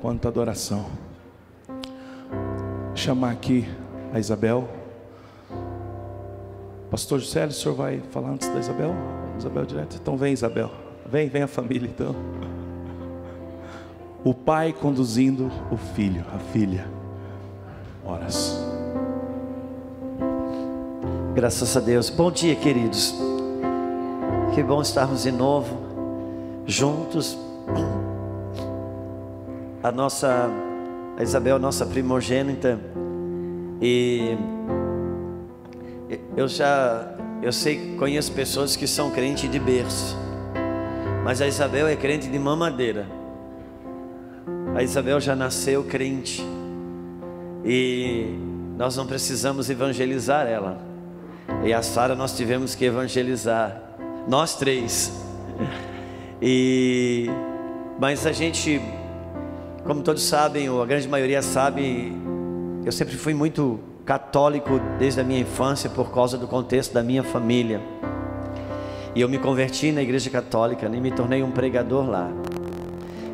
quanta adoração. Chamar aqui a Isabel. Pastor Juscelio, o senhor vai falar antes da Isabel? Isabel direto? Então vem, Isabel. Vem, vem a família então. O pai conduzindo o filho, a filha. Horas. Graças a Deus. Bom dia, queridos. Que bom estarmos de novo juntos. A nossa a Isabel, nossa primogênita, e eu já eu sei, conheço pessoas que são crentes de berço. Mas a Isabel é crente de mamadeira. A Isabel já nasceu crente. E nós não precisamos evangelizar ela. E a Sara nós tivemos que evangelizar. Nós três. E mas a gente, como todos sabem, ou a grande maioria sabe, eu sempre fui muito católico desde a minha infância por causa do contexto da minha família. E eu me converti na igreja católica e me tornei um pregador lá.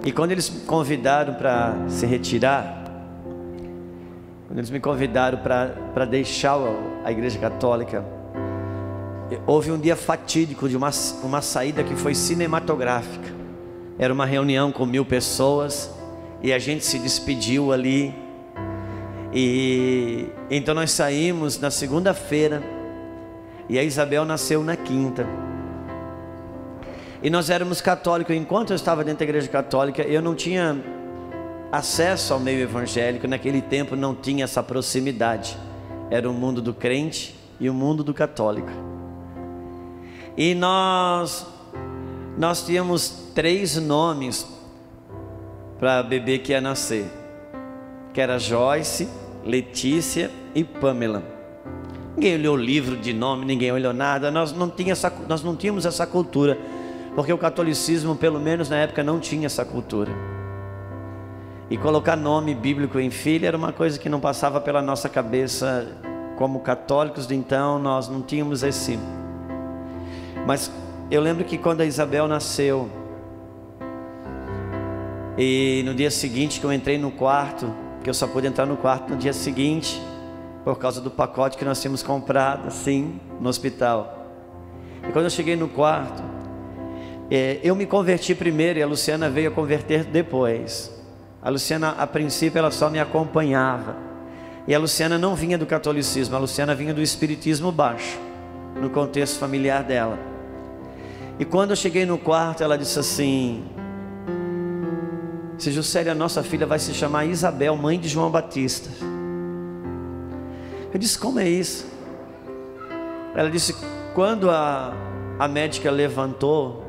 E quando eles me convidaram para se retirar, quando eles me convidaram para deixar a igreja católica, houve um dia fatídico de uma, uma saída que foi cinematográfica. Era uma reunião com mil pessoas e a gente se despediu ali. E então nós saímos na segunda-feira e a Isabel nasceu na quinta. E nós éramos católicos. Enquanto eu estava dentro da igreja católica, eu não tinha acesso ao meio evangélico. Naquele tempo não tinha essa proximidade. Era o mundo do crente e o mundo do católico. E nós nós tínhamos três nomes para a bebê que ia nascer. Que era Joyce, Letícia e Pamela. Ninguém olhou o livro de nome, ninguém olhou nada. Nós não, tinha essa, nós não tínhamos essa cultura porque o catolicismo, pelo menos na época, não tinha essa cultura. E colocar nome bíblico em filha era uma coisa que não passava pela nossa cabeça como católicos de então, nós não tínhamos esse. Mas eu lembro que quando a Isabel nasceu, e no dia seguinte que eu entrei no quarto, que eu só pude entrar no quarto no dia seguinte, por causa do pacote que nós tínhamos comprado, assim, no hospital. E quando eu cheguei no quarto, é, eu me converti primeiro e a Luciana veio a converter depois. A Luciana, a princípio, ela só me acompanhava. E a Luciana não vinha do catolicismo, a Luciana vinha do espiritismo baixo, no contexto familiar dela. E quando eu cheguei no quarto, ela disse assim: Se Juscelia, nossa filha vai se chamar Isabel, mãe de João Batista. Eu disse: Como é isso? Ela disse: Quando a, a médica levantou,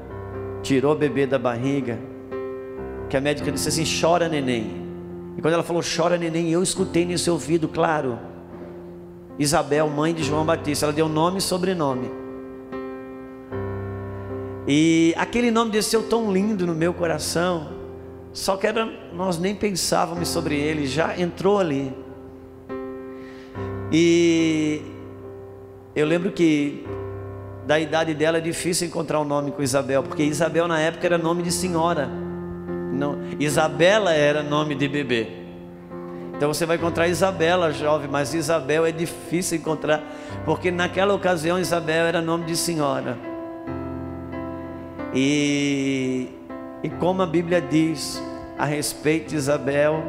tirou o bebê da barriga, que a médica disse assim: chora neném. E quando ela falou chora neném, eu escutei nesse ouvido, claro. Isabel, mãe de João Batista, ela deu nome e sobrenome. E aquele nome desceu tão lindo no meu coração, só que era, nós nem pensávamos sobre ele, já entrou ali. E eu lembro que da idade dela é difícil encontrar um nome com Isabel, porque Isabel na época era nome de senhora. Não, Isabela era nome de bebê. Então você vai encontrar Isabela, jovem, mas Isabel é difícil encontrar, porque naquela ocasião Isabel era nome de senhora. E, e como a Bíblia diz a respeito de Isabel,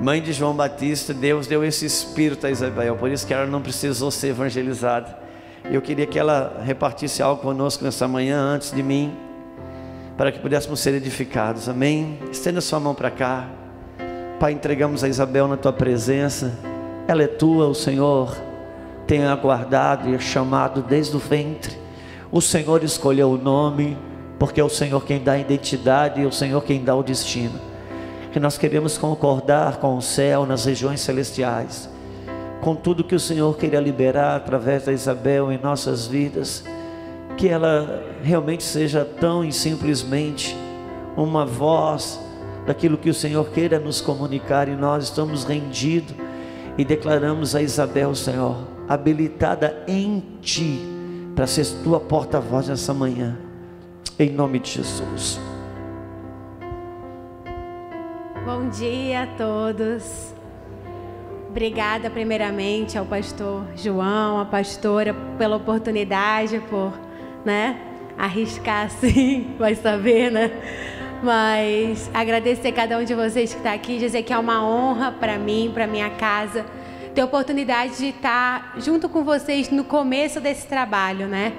mãe de João Batista, Deus deu esse espírito a Isabel, por isso que ela não precisou ser evangelizada eu queria que ela repartisse algo conosco nessa manhã antes de mim, para que pudéssemos ser edificados. Amém? Estenda sua mão para cá. Pai, entregamos a Isabel na tua presença. Ela é tua, o Senhor tem aguardado e chamado desde o ventre. O Senhor escolheu o nome, porque é o Senhor quem dá a identidade e é o Senhor quem dá o destino. Que nós queremos concordar com o céu nas regiões celestiais com tudo que o Senhor queria liberar através da Isabel em nossas vidas, que ela realmente seja tão e simplesmente uma voz daquilo que o Senhor queira nos comunicar e nós estamos rendidos e declaramos a Isabel, Senhor, habilitada em Ti para ser tua porta-voz nessa manhã, em nome de Jesus. Bom dia a todos. Obrigada primeiramente ao pastor João, à pastora pela oportunidade, por, né, arriscar assim, vai saber, né? Mas agradecer a cada um de vocês que está aqui, dizer que é uma honra para mim, para minha casa, ter a oportunidade de estar junto com vocês no começo desse trabalho, né?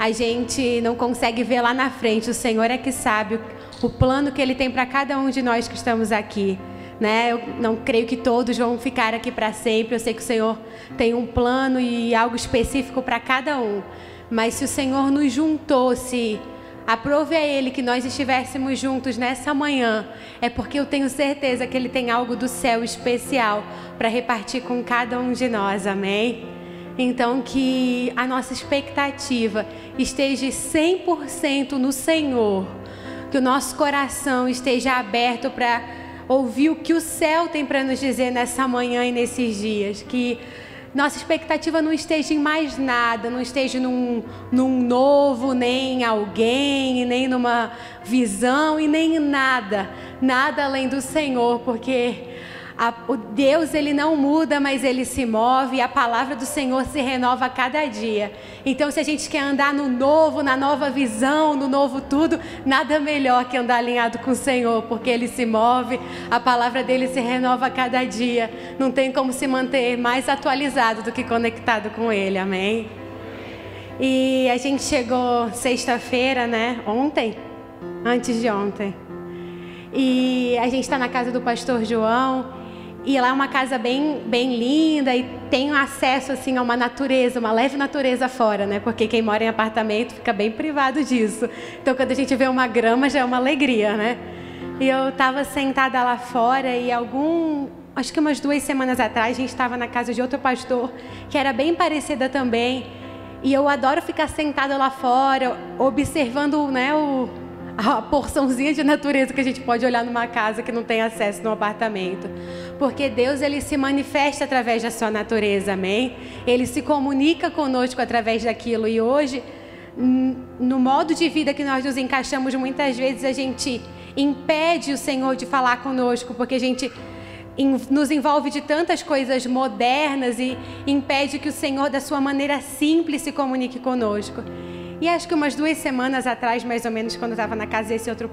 A gente não consegue ver lá na frente, o Senhor é que sabe o plano que Ele tem para cada um de nós que estamos aqui. Né? Eu não creio que todos vão ficar aqui para sempre. Eu sei que o Senhor tem um plano e algo específico para cada um. Mas se o Senhor nos juntou, se aprove a Ele que nós estivéssemos juntos nessa manhã, é porque eu tenho certeza que Ele tem algo do céu especial para repartir com cada um de nós. Amém? Então, que a nossa expectativa esteja 100% no Senhor que o nosso coração esteja aberto para ouvir o que o céu tem para nos dizer nessa manhã e nesses dias. Que nossa expectativa não esteja em mais nada, não esteja num, num novo, nem em alguém, nem numa visão e nem em nada, nada além do Senhor, porque a, o Deus ele não muda, mas ele se move a palavra do Senhor se renova a cada dia. Então, se a gente quer andar no novo, na nova visão, no novo tudo, nada melhor que andar alinhado com o Senhor, porque ele se move, a palavra dele se renova a cada dia. Não tem como se manter mais atualizado do que conectado com ele. Amém. E a gente chegou sexta-feira, né? Ontem, antes de ontem. E a gente está na casa do pastor João. E lá é uma casa bem, bem linda e tem acesso assim a uma natureza, uma leve natureza fora, né? Porque quem mora em apartamento fica bem privado disso. Então quando a gente vê uma grama já é uma alegria, né? E eu estava sentada lá fora e algum, acho que umas duas semanas atrás a gente estava na casa de outro pastor que era bem parecida também. E eu adoro ficar sentada lá fora, observando, né, o, a porçãozinha de natureza que a gente pode olhar numa casa que não tem acesso no apartamento. Porque Deus ele se manifesta através da sua natureza, amém? Ele se comunica conosco através daquilo e hoje no modo de vida que nós nos encaixamos, muitas vezes a gente impede o Senhor de falar conosco, porque a gente nos envolve de tantas coisas modernas e impede que o Senhor, da sua maneira simples, se comunique conosco. E acho que umas duas semanas atrás, mais ou menos, quando eu estava na casa desse outro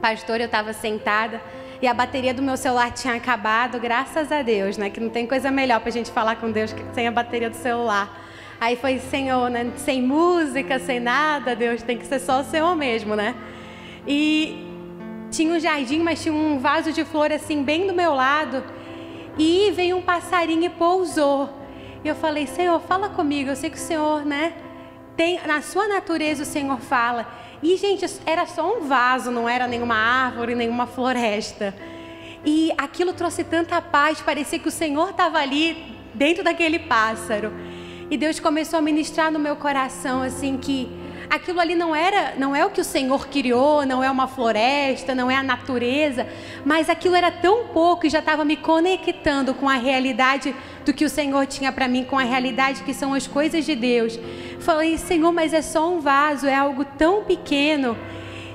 pastor, eu estava sentada e a bateria do meu celular tinha acabado, graças a Deus, né? Que não tem coisa melhor para a gente falar com Deus que sem a bateria do celular. Aí foi, Senhor, né? sem música, sem nada, Deus, tem que ser só o Senhor mesmo, né? E tinha um jardim, mas tinha um vaso de flor assim, bem do meu lado. E veio um passarinho e pousou. E eu falei, Senhor, fala comigo, eu sei que o Senhor, né? Tem, na sua natureza o Senhor fala. E, gente, era só um vaso, não era nenhuma árvore, nenhuma floresta. E aquilo trouxe tanta paz, parecia que o Senhor estava ali dentro daquele pássaro. E Deus começou a ministrar no meu coração assim que aquilo ali não era, não é o que o Senhor criou, não é uma floresta, não é a natureza, mas aquilo era tão pouco e já estava me conectando com a realidade do que o Senhor tinha para mim, com a realidade que são as coisas de Deus. Falei, Senhor, mas é só um vaso, é algo tão pequeno.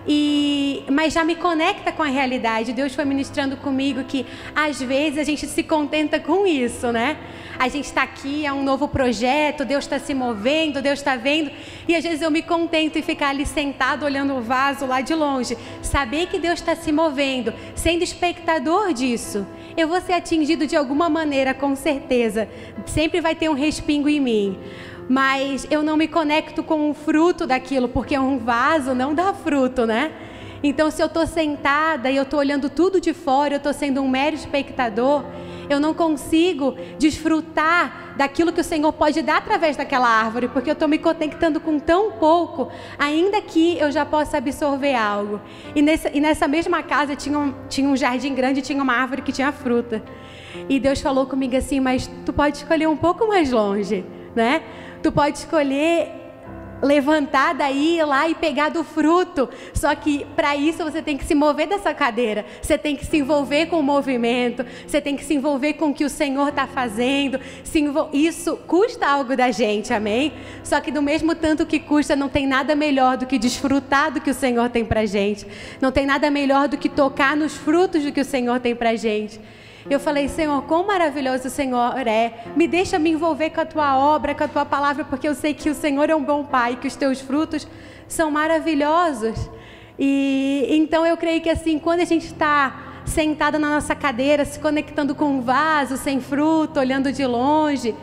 E, mas já me conecta com a realidade. Deus foi ministrando comigo que às vezes a gente se contenta com isso, né? A gente está aqui, é um novo projeto, Deus está se movendo, Deus está vendo, e às vezes eu me contento em ficar ali sentado olhando o vaso lá de longe, saber que Deus está se movendo, sendo espectador disso. Eu vou ser atingido de alguma maneira, com certeza. Sempre vai ter um respingo em mim mas eu não me conecto com o fruto daquilo, porque um vaso não dá fruto, né? Então, se eu estou sentada e eu estou olhando tudo de fora, eu estou sendo um mero espectador, eu não consigo desfrutar daquilo que o Senhor pode dar através daquela árvore, porque eu estou me conectando com tão pouco, ainda que eu já possa absorver algo. E nessa, e nessa mesma casa tinha um, tinha um jardim grande, tinha uma árvore que tinha fruta. E Deus falou comigo assim: Mas tu pode escolher um pouco mais longe, né? Tu pode escolher levantar daí, ir lá e pegar do fruto. Só que para isso você tem que se mover dessa cadeira. Você tem que se envolver com o movimento. Você tem que se envolver com o que o Senhor está fazendo. Isso custa algo da gente, amém? Só que do mesmo tanto que custa, não tem nada melhor do que desfrutar do que o Senhor tem para gente. Não tem nada melhor do que tocar nos frutos do que o Senhor tem para gente. Eu falei, Senhor, quão maravilhoso o Senhor é. Me deixa me envolver com a tua obra, com a tua palavra, porque eu sei que o Senhor é um bom pai, que os teus frutos são maravilhosos. E então eu creio que assim, quando a gente está sentada na nossa cadeira, se conectando com um vaso sem fruto, olhando de longe,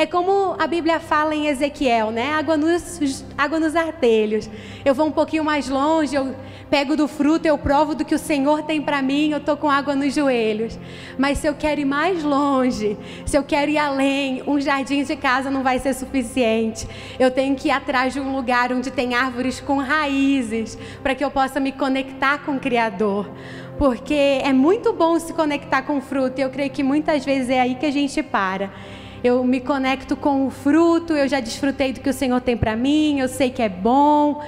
é como a Bíblia fala em Ezequiel, né? Água nos, água nos artelhos. Eu vou um pouquinho mais longe, eu pego do fruto, eu provo do que o Senhor tem para mim, eu tô com água nos joelhos. Mas se eu quero ir mais longe, se eu quero ir além, um jardim de casa não vai ser suficiente. Eu tenho que ir atrás de um lugar onde tem árvores com raízes, para que eu possa me conectar com o Criador porque é muito bom se conectar com fruto, e eu creio que muitas vezes é aí que a gente para eu me conecto com o fruto, eu já desfrutei do que o Senhor tem para mim, eu sei que é bom,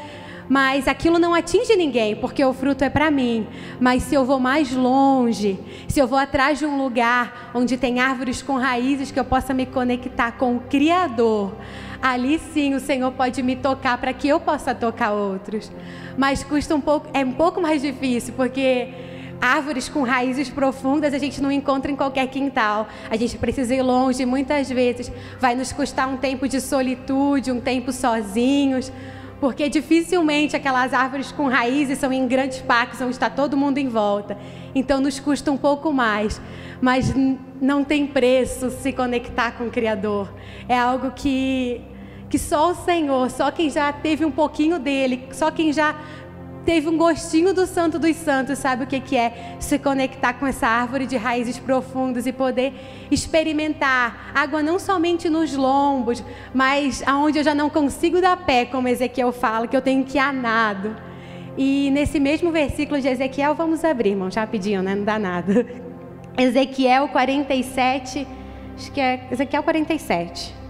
mas aquilo não atinge ninguém, porque o fruto é para mim. Mas se eu vou mais longe, se eu vou atrás de um lugar onde tem árvores com raízes que eu possa me conectar com o Criador, ali sim o Senhor pode me tocar para que eu possa tocar outros. Mas custa um pouco, é um pouco mais difícil, porque árvores com raízes profundas a gente não encontra em qualquer quintal. A gente precisa ir longe, muitas vezes vai nos custar um tempo de solitude, um tempo sozinhos, porque dificilmente aquelas árvores com raízes são em grandes parques onde está todo mundo em volta. Então nos custa um pouco mais, mas não tem preço se conectar com o Criador. É algo que que só o Senhor, só quem já teve um pouquinho dele, só quem já teve um gostinho do Santo dos Santos, sabe o que, que é se conectar com essa árvore de raízes profundas e poder experimentar água não somente nos lombos, mas aonde eu já não consigo dar pé, como Ezequiel fala, que eu tenho que ir a nado. E nesse mesmo versículo de Ezequiel, vamos abrir, irmão, pediam, né? Não dá nada. Ezequiel 47, acho que é Ezequiel 47.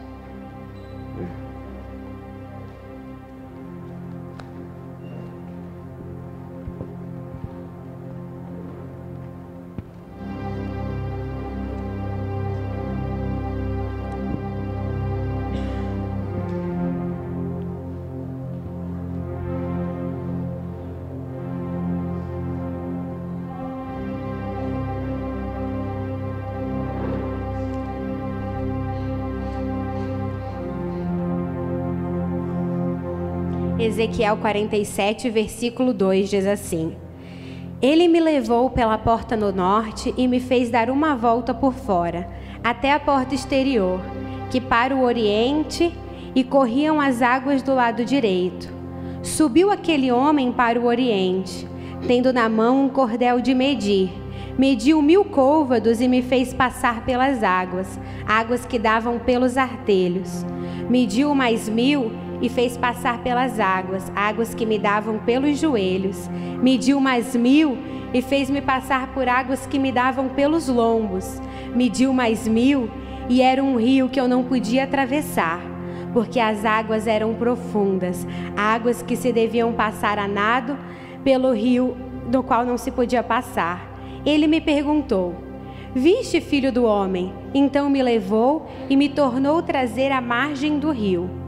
Ezequiel 47, versículo 2 diz assim: Ele me levou pela porta no norte e me fez dar uma volta por fora, até a porta exterior, que para o oriente, e corriam as águas do lado direito. Subiu aquele homem para o oriente, tendo na mão um cordel de medir. Mediu mil côvados e me fez passar pelas águas, águas que davam pelos artelhos. Mediu mais mil e fez passar pelas águas, águas que me davam pelos joelhos. Mediu mais mil e fez-me passar por águas que me davam pelos lombos. Mediu mais mil e era um rio que eu não podia atravessar, porque as águas eram profundas, águas que se deviam passar a nado pelo rio do qual não se podia passar. Ele me perguntou: Viste, filho do homem? Então me levou e me tornou trazer à margem do rio.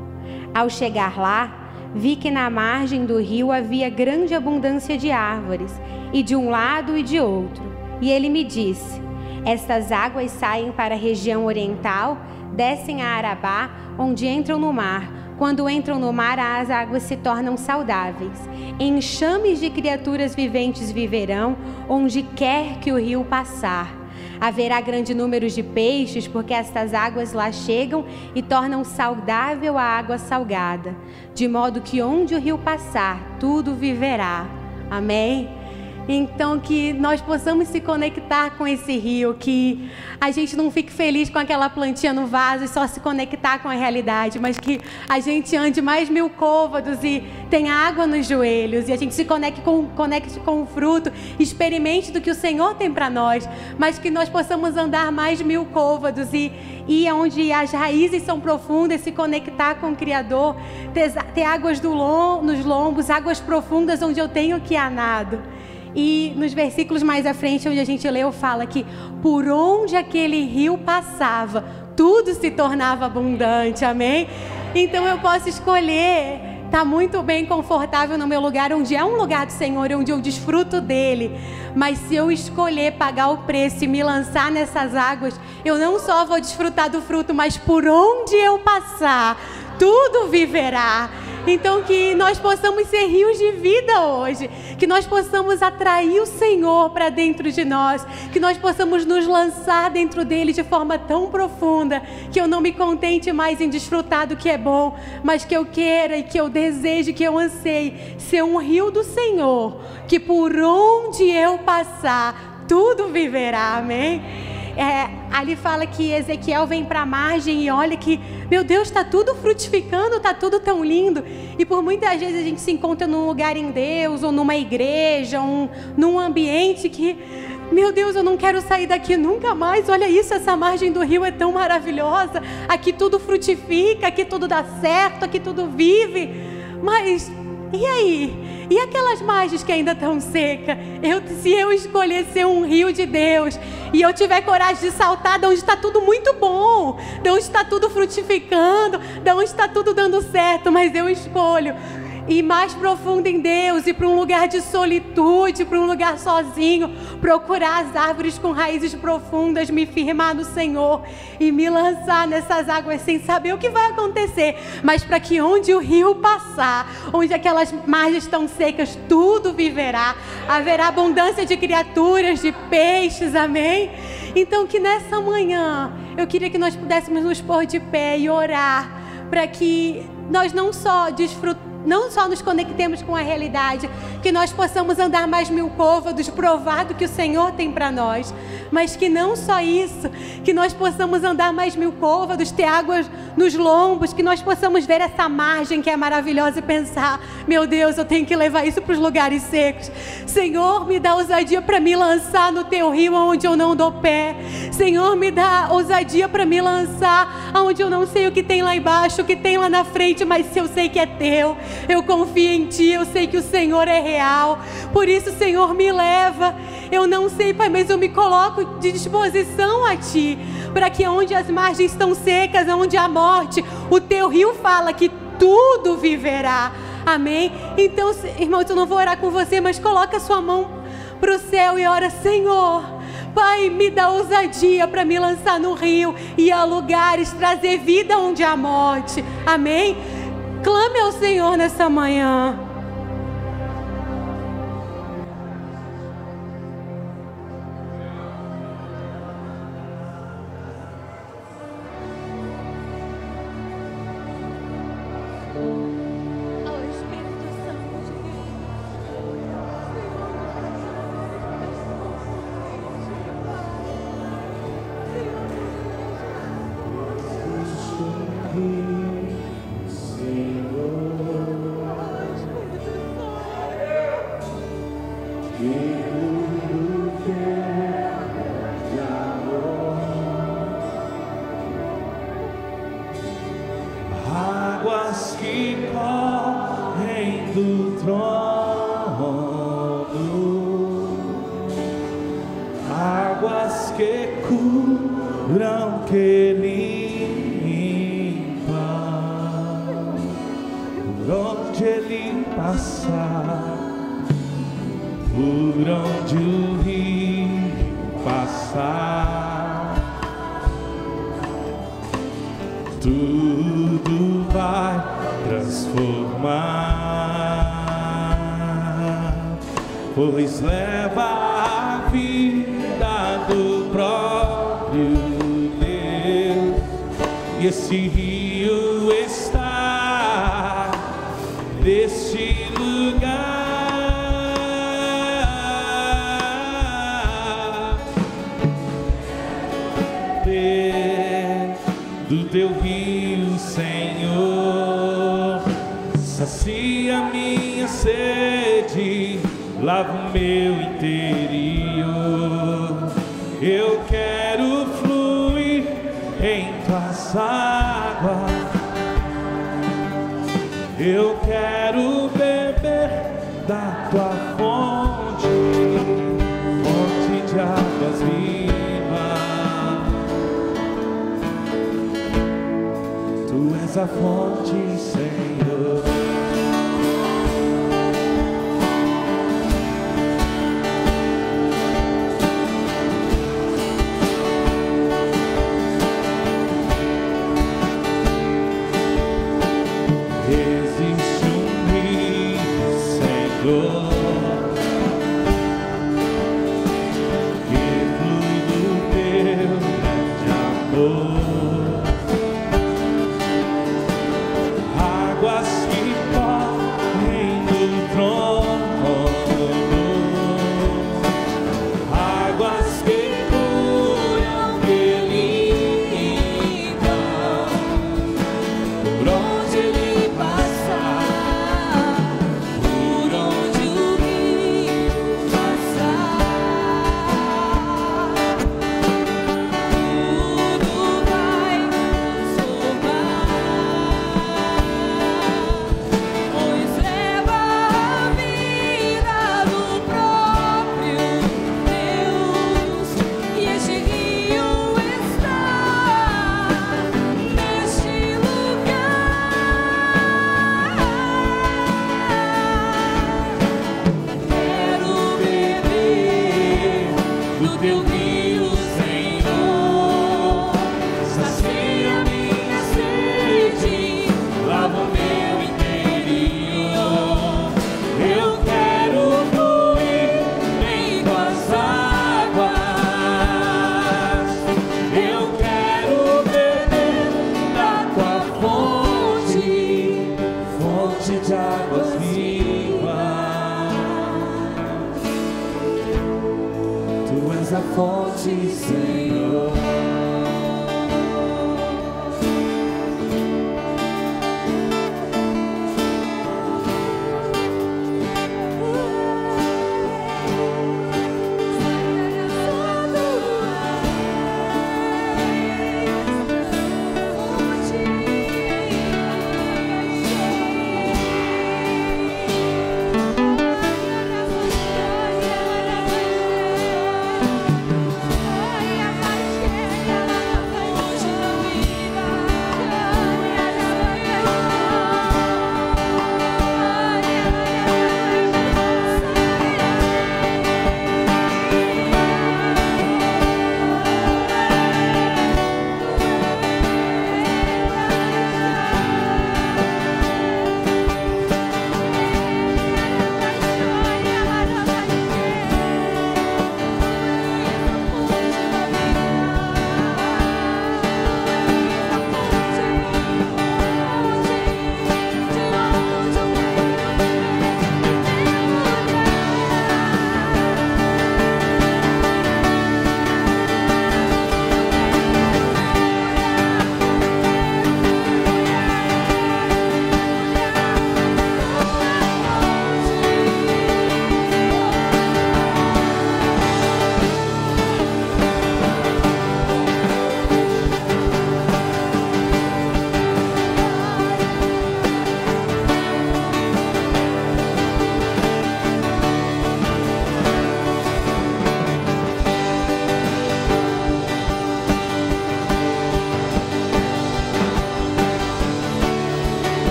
Ao chegar lá, vi que na margem do rio havia grande abundância de árvores, e de um lado e de outro. E ele me disse: Estas águas saem para a região oriental, descem a Arabá, onde entram no mar. Quando entram no mar, as águas se tornam saudáveis. Enxames de criaturas viventes viverão onde quer que o rio passar. Haverá grande número de peixes, porque estas águas lá chegam e tornam saudável a água salgada, de modo que onde o rio passar, tudo viverá. Amém? Então, que nós possamos se conectar com esse rio, que a gente não fique feliz com aquela plantinha no vaso e só se conectar com a realidade, mas que a gente ande mais mil côvados e tenha água nos joelhos e a gente se conecte com, conecte com o fruto, experimente do que o Senhor tem para nós, mas que nós possamos andar mais mil côvados e ir onde as raízes são profundas, se conectar com o Criador, ter, ter águas do lom, nos lombos, águas profundas onde eu tenho que ir nado. E nos versículos mais à frente, onde a gente leu, fala que por onde aquele rio passava, tudo se tornava abundante, amém? Então eu posso escolher tá muito bem confortável no meu lugar, onde é um lugar do Senhor, onde eu desfruto dele. Mas se eu escolher pagar o preço e me lançar nessas águas, eu não só vou desfrutar do fruto, mas por onde eu passar, tudo viverá. Então, que nós possamos ser rios de vida hoje, que nós possamos atrair o Senhor para dentro de nós, que nós possamos nos lançar dentro dele de forma tão profunda, que eu não me contente mais em desfrutar do que é bom, mas que eu queira e que eu deseje, que eu anseie ser um rio do Senhor, que por onde eu passar, tudo viverá, amém? É, ali fala que Ezequiel vem para a margem e olha que, meu Deus, está tudo frutificando, está tudo tão lindo. E por muitas vezes a gente se encontra num lugar em Deus, ou numa igreja, um, num ambiente que, meu Deus, eu não quero sair daqui nunca mais. Olha isso, essa margem do rio é tão maravilhosa. Aqui tudo frutifica, aqui tudo dá certo, aqui tudo vive. Mas e aí? E aquelas margens que ainda estão secas? Eu, se eu escolher ser um rio de Deus e eu tiver coragem de saltar de onde está tudo muito bom, de onde está tudo frutificando, de onde está tudo dando certo, mas eu escolho e mais profundo em Deus, e para um lugar de solitude, para um lugar sozinho, procurar as árvores com raízes profundas, me firmar no Senhor e me lançar nessas águas sem saber o que vai acontecer, mas para que onde o rio passar, onde aquelas margens estão secas, tudo viverá, haverá abundância de criaturas, de peixes, amém? Então, que nessa manhã eu queria que nós pudéssemos nos pôr de pé e orar para que nós não só desfrutemos não só nos conectemos com a realidade, que nós possamos andar mais mil côvados, provar do que o Senhor tem para nós, mas que não só isso, que nós possamos andar mais mil côvados, ter águas nos lombos, que nós possamos ver essa margem que é maravilhosa e pensar: meu Deus, eu tenho que levar isso para os lugares secos. Senhor, me dá ousadia para me lançar no teu rio onde eu não dou pé. Senhor, me dá ousadia para me lançar onde eu não sei o que tem lá embaixo, o que tem lá na frente, mas se eu sei que é teu eu confio em Ti, eu sei que o Senhor é real. Por isso, Senhor, me leva. Eu não sei, Pai, mas eu me coloco de disposição a Ti, para que onde as margens estão secas, onde há morte, o Teu rio fala que tudo viverá. Amém? Então, irmãos, eu não vou orar com você, mas coloca a sua mão para o céu e ora, Senhor. Pai, me dá ousadia para me lançar no rio e a lugares, trazer vida onde há morte. Amém? Clame ao Senhor nessa manhã.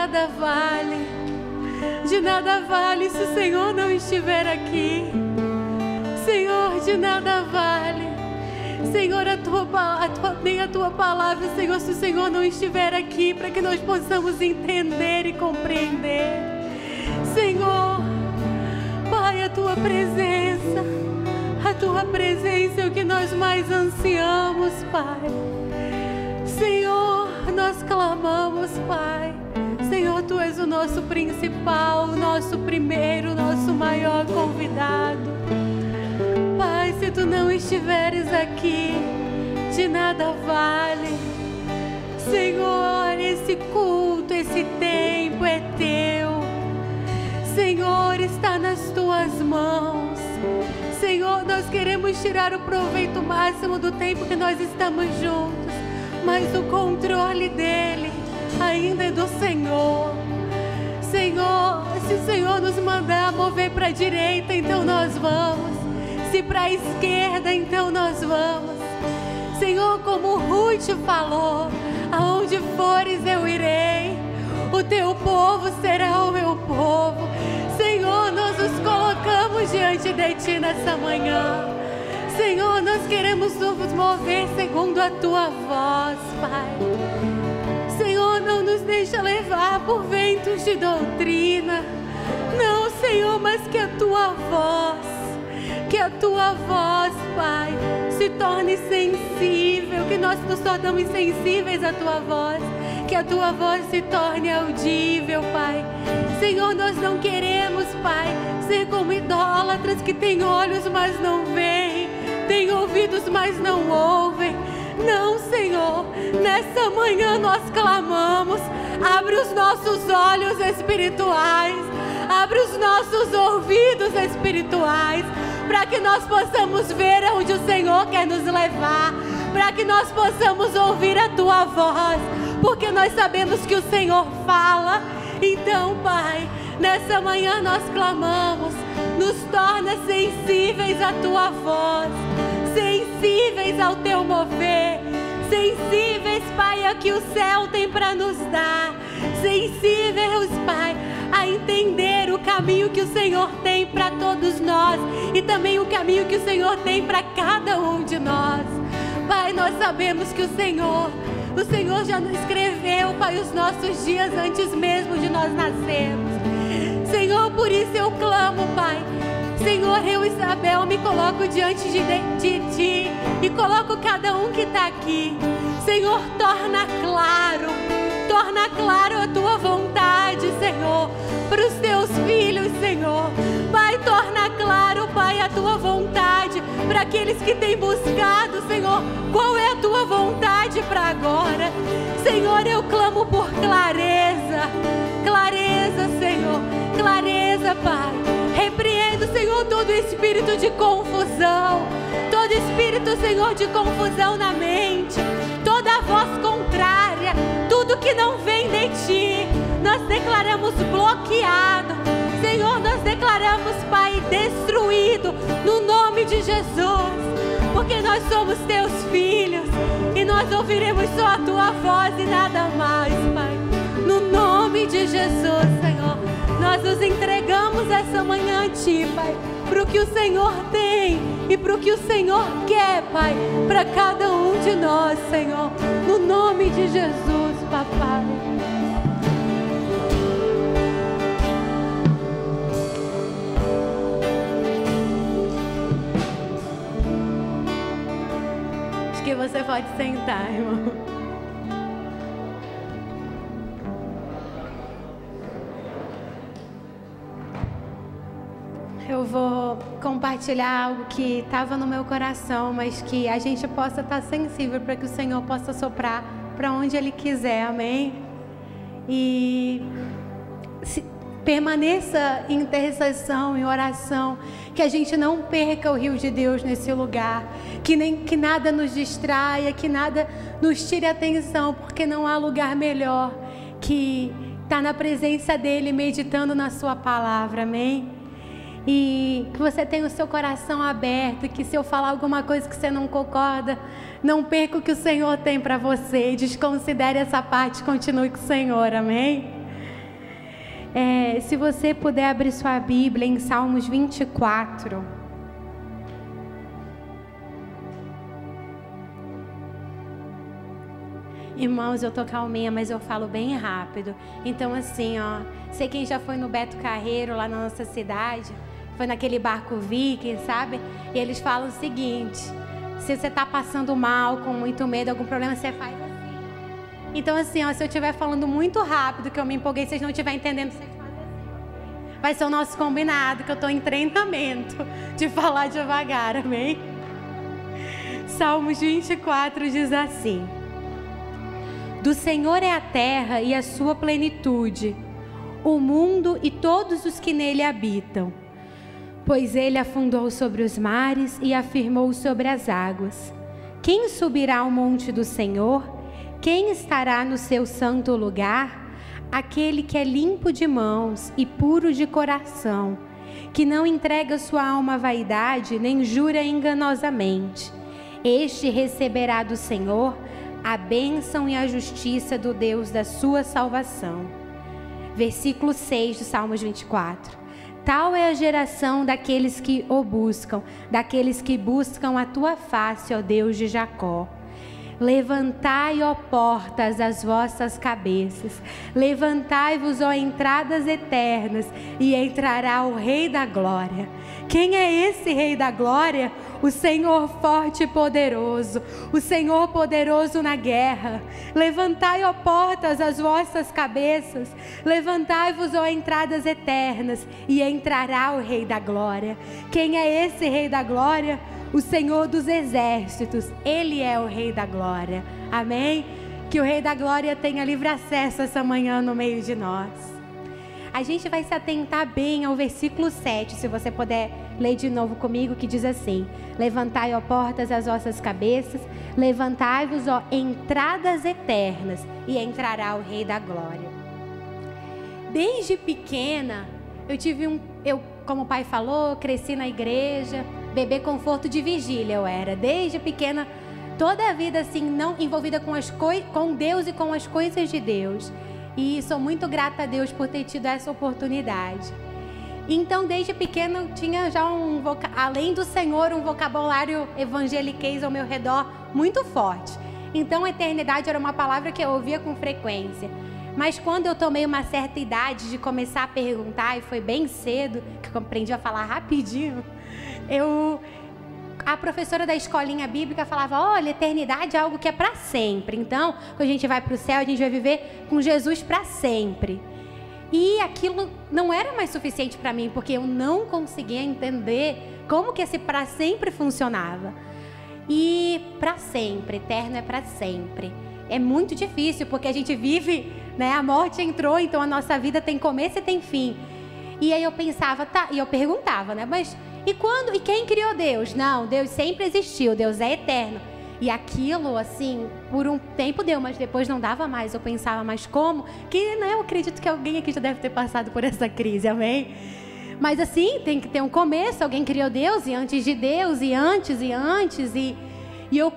Nada vale, de nada vale se o Senhor não estiver aqui. Senhor, de nada vale. Senhor, a tua, a tua, nem a tua palavra, Senhor, se o Senhor não estiver aqui, para que nós possamos entender e compreender. Senhor, Pai, a tua presença, a tua presença é o que nós mais ansiamos, Pai. Senhor, nós clamamos, Pai. Senhor, tu és o nosso principal, nosso primeiro, nosso maior convidado. Pai, se tu não estiveres aqui, de nada vale. Senhor, esse culto, esse tempo é teu. Senhor, está nas tuas mãos. Senhor, nós queremos tirar o proveito máximo do tempo que nós estamos juntos, mas o controle dele ainda é do Senhor. Senhor, se o Senhor nos mandar mover para a direita, então nós vamos. Se para a esquerda, então nós vamos. Senhor, como Ruth falou, aonde fores eu irei. O teu povo será o meu povo. Senhor, nós nos colocamos diante de ti nessa manhã. Senhor, nós queremos nos mover segundo a tua voz, Pai. Deixa levar por ventos de doutrina. Não, Senhor, mas que a tua voz que a tua voz, Pai, se torne sensível, que nós nos tornamos sensíveis à tua voz, que a tua voz se torne audível, Pai. Senhor, nós não queremos, Pai, ser como idólatras que têm olhos, mas não veem, têm ouvidos, mas não ouvem. Não, Senhor, nessa manhã nós clamamos, abre os nossos olhos espirituais, abre os nossos ouvidos espirituais para que nós possamos ver aonde o Senhor quer nos levar, para que nós possamos ouvir a tua voz, porque nós sabemos que o Senhor fala. Então, Pai, nessa manhã nós clamamos, nos torna sensíveis à tua voz, sensíveis ao teu mover, sensíveis, Pai, a que o céu tem para nos dar, sensíveis, Pai, a entender o caminho que o Senhor tem para todos nós e também o caminho que o Senhor tem para cada um de nós. Pai, nós sabemos que o Senhor, o Senhor já escreveu, Pai, os nossos dias antes mesmo de nós nascermos. Senhor, por isso eu clamo, Pai. Senhor, eu, Isabel, me coloco diante de, de, de Ti e coloco cada um que está aqui. Senhor, torna claro, torna claro a Tua vontade, Senhor para os teus filhos, Senhor. Pai, torna claro, Pai, a tua vontade para aqueles que têm buscado, Senhor. Qual é a tua vontade para agora? Senhor, eu clamo por clareza, clareza, Senhor, clareza, Pai. Repreendo, Senhor, todo espírito de confusão, todo espírito, Senhor, de confusão na mente, toda voz contrária, tudo que não vem de ti nós declaramos bloqueado. Senhor, nós declaramos, Pai, destruído no nome de Jesus. Porque nós somos teus filhos e nós ouviremos só a tua voz e nada mais, Pai. No nome de Jesus, Senhor, nós nos entregamos essa manhã a Ti, Pai, para o que o Senhor tem e para o que o Senhor quer, Pai, para cada um de nós, Senhor. No nome de Jesus, Papai. você pode sentar, irmão. Vou compartilhar algo que estava no meu coração, mas que a gente possa estar sensível para que o Senhor possa soprar para onde Ele quiser, amém? E se, permaneça em intercessão, em oração, que a gente não perca o rio de Deus nesse lugar, que nem que nada nos distraia, que nada nos tire atenção, porque não há lugar melhor que estar na presença dEle, meditando na Sua palavra, amém? E que você tenha o seu coração aberto, que se eu falar alguma coisa que você não concorda, não perca o que o Senhor tem para você, desconsidere essa parte, continue com o Senhor, amém? É, se você puder abrir sua Bíblia em Salmos 24. Irmãos, eu tô calminha, mas eu falo bem rápido. Então, assim, ó, sei quem já foi no Beto Carreiro, lá na nossa cidade, foi naquele barco viking, sabe? E eles falam o seguinte: se você tá passando mal, com muito medo, algum problema, você faz assim. Então, assim, ó, se eu estiver falando muito rápido, que eu me empolguei, vocês não estiverem entendendo, vocês fazem assim. Vai ser o nosso combinado, que eu tô em treinamento de falar devagar, amém? Salmos 24 diz assim. Do Senhor é a terra e a sua plenitude, o mundo e todos os que nele habitam. Pois ele afundou sobre os mares e afirmou sobre as águas. Quem subirá ao monte do Senhor? Quem estará no seu santo lugar? Aquele que é limpo de mãos e puro de coração, que não entrega sua alma à vaidade, nem jura enganosamente. Este receberá do Senhor a bênção e a justiça do Deus da sua salvação. Versículo 6 do Salmos 24. Tal é a geração daqueles que o buscam, daqueles que buscam a tua face, ó Deus de Jacó. Levantai, ó portas, as vossas cabeças. Levantai-vos, ó entradas eternas, e entrará o Rei da Glória. Quem é esse Rei da Glória? O Senhor forte e poderoso, o Senhor poderoso na guerra. Levantai, ó portas, as vossas cabeças. Levantai-vos, ó entradas eternas, e entrará o Rei da Glória. Quem é esse Rei da Glória? O Senhor dos exércitos, Ele é o Rei da glória. Amém? Que o Rei da glória tenha livre acesso essa manhã no meio de nós. A gente vai se atentar bem ao versículo 7, se você puder ler de novo comigo, que diz assim: Levantai, ó portas, as vossas cabeças, levantai-vos, ó entradas eternas, e entrará o Rei da glória. Desde pequena, eu tive um, eu, como o pai falou, cresci na igreja, bebê conforto de vigília eu era, desde pequena, toda a vida assim, não envolvida com, as com Deus e com as coisas de Deus. E sou muito grata a Deus por ter tido essa oportunidade. Então, desde pequena, eu tinha já um, além do Senhor, um vocabulário evangeliquez ao meu redor muito forte. Então, a eternidade era uma palavra que eu ouvia com frequência. Mas quando eu tomei uma certa idade de começar a perguntar, e foi bem cedo, que eu aprendi a falar rapidinho, eu a professora da escolinha bíblica falava: olha, eternidade é algo que é para sempre. Então, quando a gente vai para o céu, a gente vai viver com Jesus para sempre. E aquilo não era mais suficiente para mim, porque eu não conseguia entender como que esse para sempre funcionava. E para sempre, eterno é para sempre. É muito difícil, porque a gente vive, né? A morte entrou, então a nossa vida tem começo e tem fim. E aí eu pensava, tá, e eu perguntava, né? Mas e quando? E quem criou Deus? Não, Deus sempre existiu, Deus é eterno. E aquilo, assim, por um tempo deu, mas depois não dava mais. Eu pensava, mas como? Que né, eu acredito que alguém aqui já deve ter passado por essa crise, amém? Mas assim, tem que ter um começo. Alguém criou Deus e antes de Deus, e antes e antes. E, e eu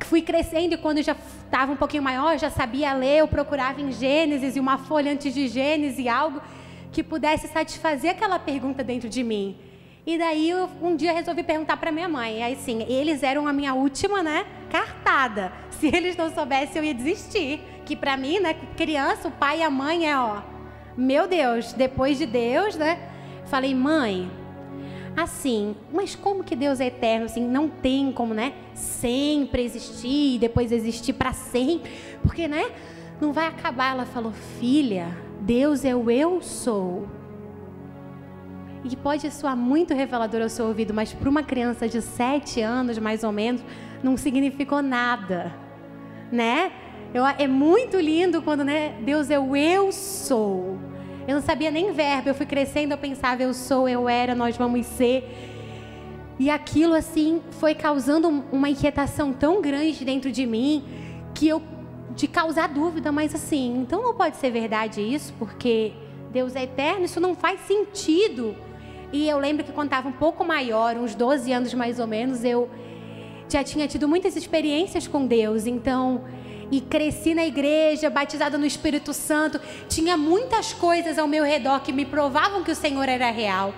fui crescendo e quando já estava um pouquinho maior, já sabia ler, eu procurava em Gênesis e uma folha antes de Gênesis, algo que pudesse satisfazer aquela pergunta dentro de mim. E daí eu um dia resolvi perguntar para minha mãe. E aí sim, eles eram a minha última, né, cartada. Se eles não soubessem, eu ia desistir. Que para mim, né, criança, o pai e a mãe é, ó, meu Deus, depois de Deus, né? Falei, mãe, assim, mas como que Deus é eterno, assim, não tem como, né, sempre existir e depois existir para sempre, porque, né, não vai acabar. Ela falou, filha, Deus é o eu sou e que pode soar muito revelador ao seu ouvido, mas para uma criança de sete anos, mais ou menos, não significou nada, né? Eu, é muito lindo quando, né? Deus é o eu sou. Eu não sabia nem verbo, eu fui crescendo, eu pensava eu sou, eu era, nós vamos ser. E aquilo assim foi causando uma inquietação tão grande dentro de mim que eu de causar dúvida, mas assim, então não pode ser verdade isso, porque Deus é eterno, isso não faz sentido. E eu lembro que quando estava um pouco maior, uns 12 anos mais ou menos, eu já tinha tido muitas experiências com Deus, então e cresci na igreja, batizada no Espírito Santo. Tinha muitas coisas ao meu redor que me provavam que o Senhor era real.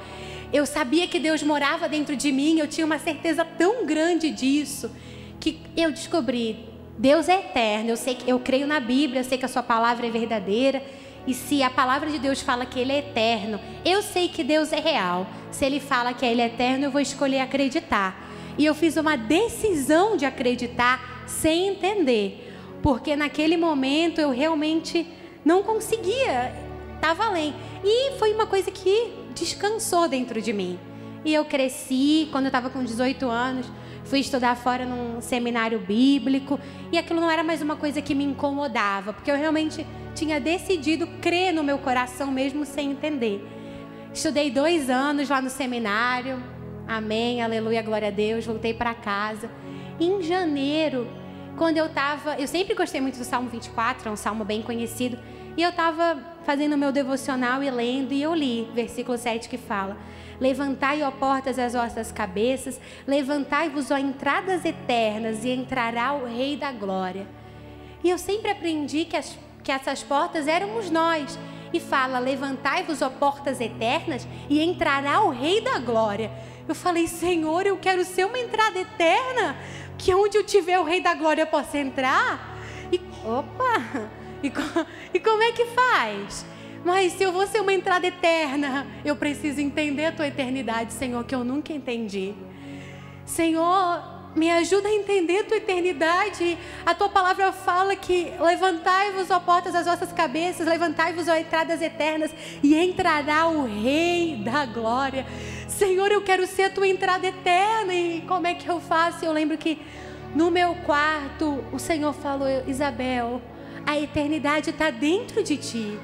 Eu sabia que Deus morava dentro de mim, eu tinha uma certeza tão grande disso que eu descobri, Deus é eterno. Eu sei que eu creio na Bíblia, eu sei que a sua palavra é verdadeira. E se a palavra de Deus fala que ele é eterno, eu sei que Deus é real. Se ele fala que ele é eterno, eu vou escolher acreditar. E eu fiz uma decisão de acreditar sem entender, porque naquele momento eu realmente não conseguia, estava além. E foi uma coisa que descansou dentro de mim. E eu cresci, quando eu estava com 18 anos, fui estudar fora num seminário bíblico, e aquilo não era mais uma coisa que me incomodava, porque eu realmente tinha decidido crer no meu coração mesmo sem entender. Estudei dois anos lá no seminário, Amém, aleluia, glória a Deus. Voltei para casa. Em janeiro, quando eu estava. Eu sempre gostei muito do Salmo 24, é um salmo bem conhecido. E eu estava fazendo o meu devocional e lendo, e eu li, versículo 7 que fala: Levantai, ó portas, as vossas cabeças, levantai-vos, ó entradas eternas, e entrará o Rei da Glória. E eu sempre aprendi que, as, que essas portas éramos nós. E fala: Levantai-vos, ó portas eternas, e entrará o Rei da Glória. Eu falei, Senhor, eu quero ser uma entrada eterna, que onde eu tiver o Rei da Glória eu possa entrar. E, opa! E, e como é que faz? Mas se eu vou ser uma entrada eterna, eu preciso entender a tua eternidade, Senhor, que eu nunca entendi. Senhor, me ajuda a entender tua eternidade. A tua palavra fala que levantai-vos, ó portas, as vossas cabeças, levantai-vos, ó entradas eternas, e entrará o Rei da glória. Senhor, eu quero ser a tua entrada eterna. E como é que eu faço? Eu lembro que no meu quarto o Senhor falou, Isabel, a eternidade está dentro de ti.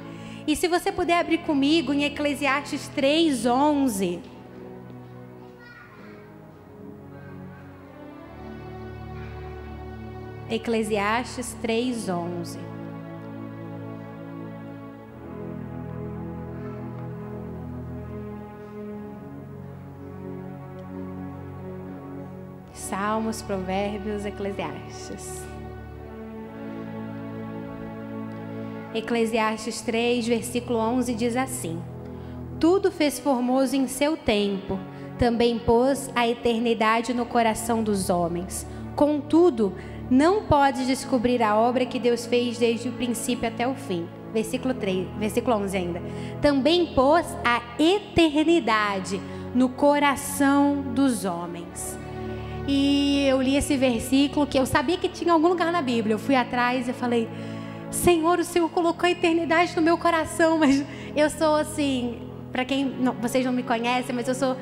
E se você puder abrir comigo em Eclesiastes 3:11. Eclesiastes 3:11. Salmos, Provérbios, Eclesiastes. Eclesiastes 3, versículo 11 diz assim: Tudo fez formoso em seu tempo, também pôs a eternidade no coração dos homens. Contudo, não pode descobrir a obra que Deus fez desde o princípio até o fim. Versículo 3, versículo 11 ainda. Também pôs a eternidade no coração dos homens. E eu li esse versículo que eu sabia que tinha algum lugar na Bíblia. Eu fui atrás e falei: Senhor, o Senhor colocou a eternidade no meu coração, mas eu sou assim, para quem não, vocês não me conhecem, mas eu sou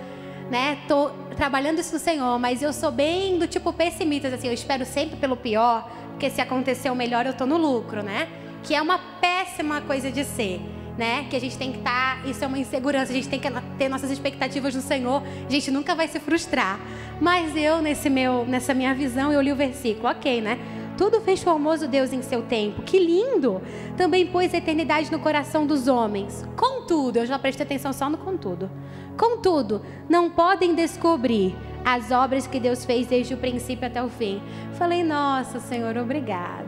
né? Tô trabalhando isso no Senhor, mas eu sou bem do tipo pessimista, assim, eu espero sempre pelo pior, porque se acontecer o melhor eu tô no lucro, né? Que é uma péssima coisa de ser, né? Que a gente tem que estar, tá, isso é uma insegurança, a gente tem que ter nossas expectativas no Senhor, a gente nunca vai se frustrar. Mas eu nesse meu, nessa minha visão, eu li o versículo, OK, né? Tudo fez formoso Deus em seu tempo. Que lindo! Também pôs a eternidade no coração dos homens. Contudo, eu já prestei atenção só no contudo. Contudo, não podem descobrir as obras que Deus fez desde o princípio até o fim. Falei, nossa, Senhor, obrigada.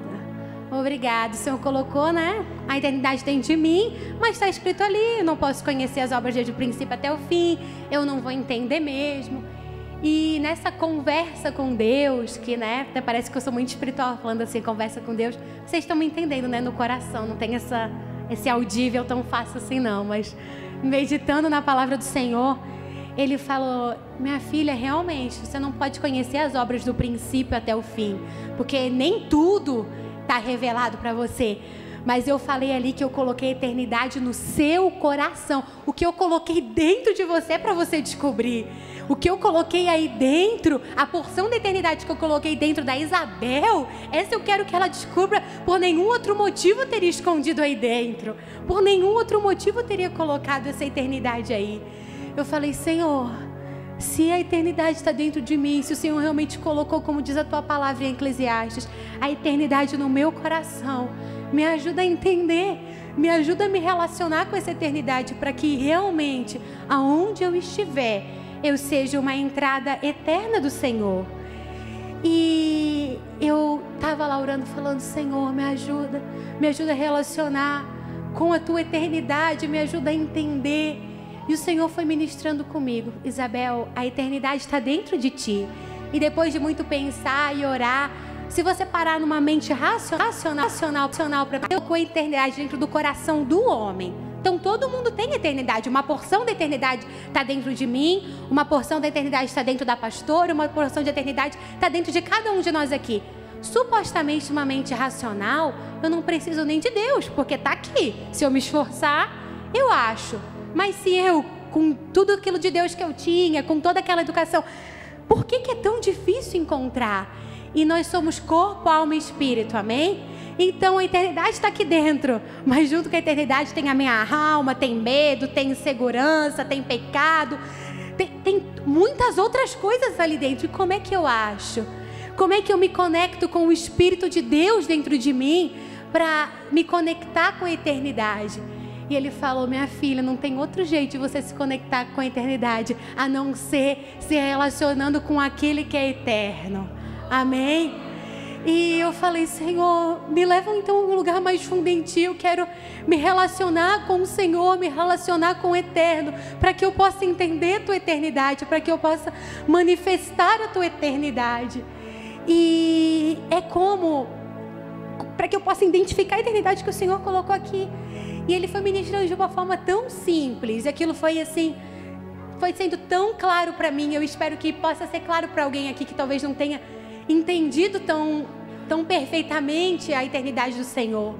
Obrigado. O Senhor colocou, né? A eternidade dentro de mim, mas está escrito ali: eu não posso conhecer as obras desde o princípio até o fim, eu não vou entender mesmo. E nessa conversa com Deus, que né, até parece que eu sou muito espiritual falando assim, conversa com Deus, vocês estão me entendendo, né? No coração, não tem essa, esse audível tão fácil assim, não, mas meditando na palavra do Senhor, ele falou: Minha filha, realmente, você não pode conhecer as obras do princípio até o fim, porque nem tudo está revelado para você. Mas eu falei ali que eu coloquei a eternidade no seu coração. O que eu coloquei dentro de você é para você descobrir. O que eu coloquei aí dentro, a porção da eternidade que eu coloquei dentro da Isabel, essa eu quero que ela descubra. Por nenhum outro motivo teria escondido aí dentro. Por nenhum outro motivo teria colocado essa eternidade aí. Eu falei, Senhor, Se a eternidade está dentro de mim, se o Senhor realmente colocou, como diz a tua palavra em Eclesiastes, a eternidade no meu coração, me ajuda a entender, me ajuda a me relacionar com essa eternidade para que realmente, aonde eu estiver, eu seja uma entrada eterna do Senhor. E eu estava lá orando, falando: Senhor, me ajuda, me ajuda a relacionar com a tua eternidade, me ajuda a entender. E o Senhor foi ministrando comigo: Isabel, a eternidade está dentro de ti. E depois de muito pensar e orar, se você parar numa mente racional, racional, racional, racional para ter a eternidade dentro do coração do homem. Então todo mundo tem eternidade. Uma porção da eternidade está dentro de mim, uma porção da eternidade está dentro da pastora, uma porção de eternidade está dentro de cada um de nós aqui. Supostamente uma mente racional, eu não preciso nem de Deus, porque está aqui. Se eu me esforçar, eu acho. Mas se eu, com tudo aquilo de Deus que eu tinha, com toda aquela educação, por que, que é tão difícil encontrar? E nós somos corpo, alma e espírito, amém? Então a eternidade está aqui dentro, mas junto com a eternidade tem a minha alma, tem medo, tem insegurança, tem pecado, tem, tem muitas outras coisas ali dentro. E como é que eu acho? Como é que eu me conecto com o Espírito de Deus dentro de mim para me conectar com a eternidade? E ele falou: Minha filha, não tem outro jeito de você se conectar com a eternidade a não ser se relacionando com aquele que é eterno. Amém? E eu falei, Senhor, me leva então a um lugar mais fundo em Ti. Eu quero me relacionar com o Senhor, me relacionar com o eterno, para que eu possa entender a Tua eternidade, para que eu possa manifestar a Tua eternidade. E é como, para que eu possa identificar a eternidade que o Senhor colocou aqui. E Ele foi ministrando de uma forma tão simples, e aquilo foi assim foi sendo tão claro para mim. Eu espero que possa ser claro para alguém aqui que talvez não tenha entendido tão, tão perfeitamente a eternidade do Senhor.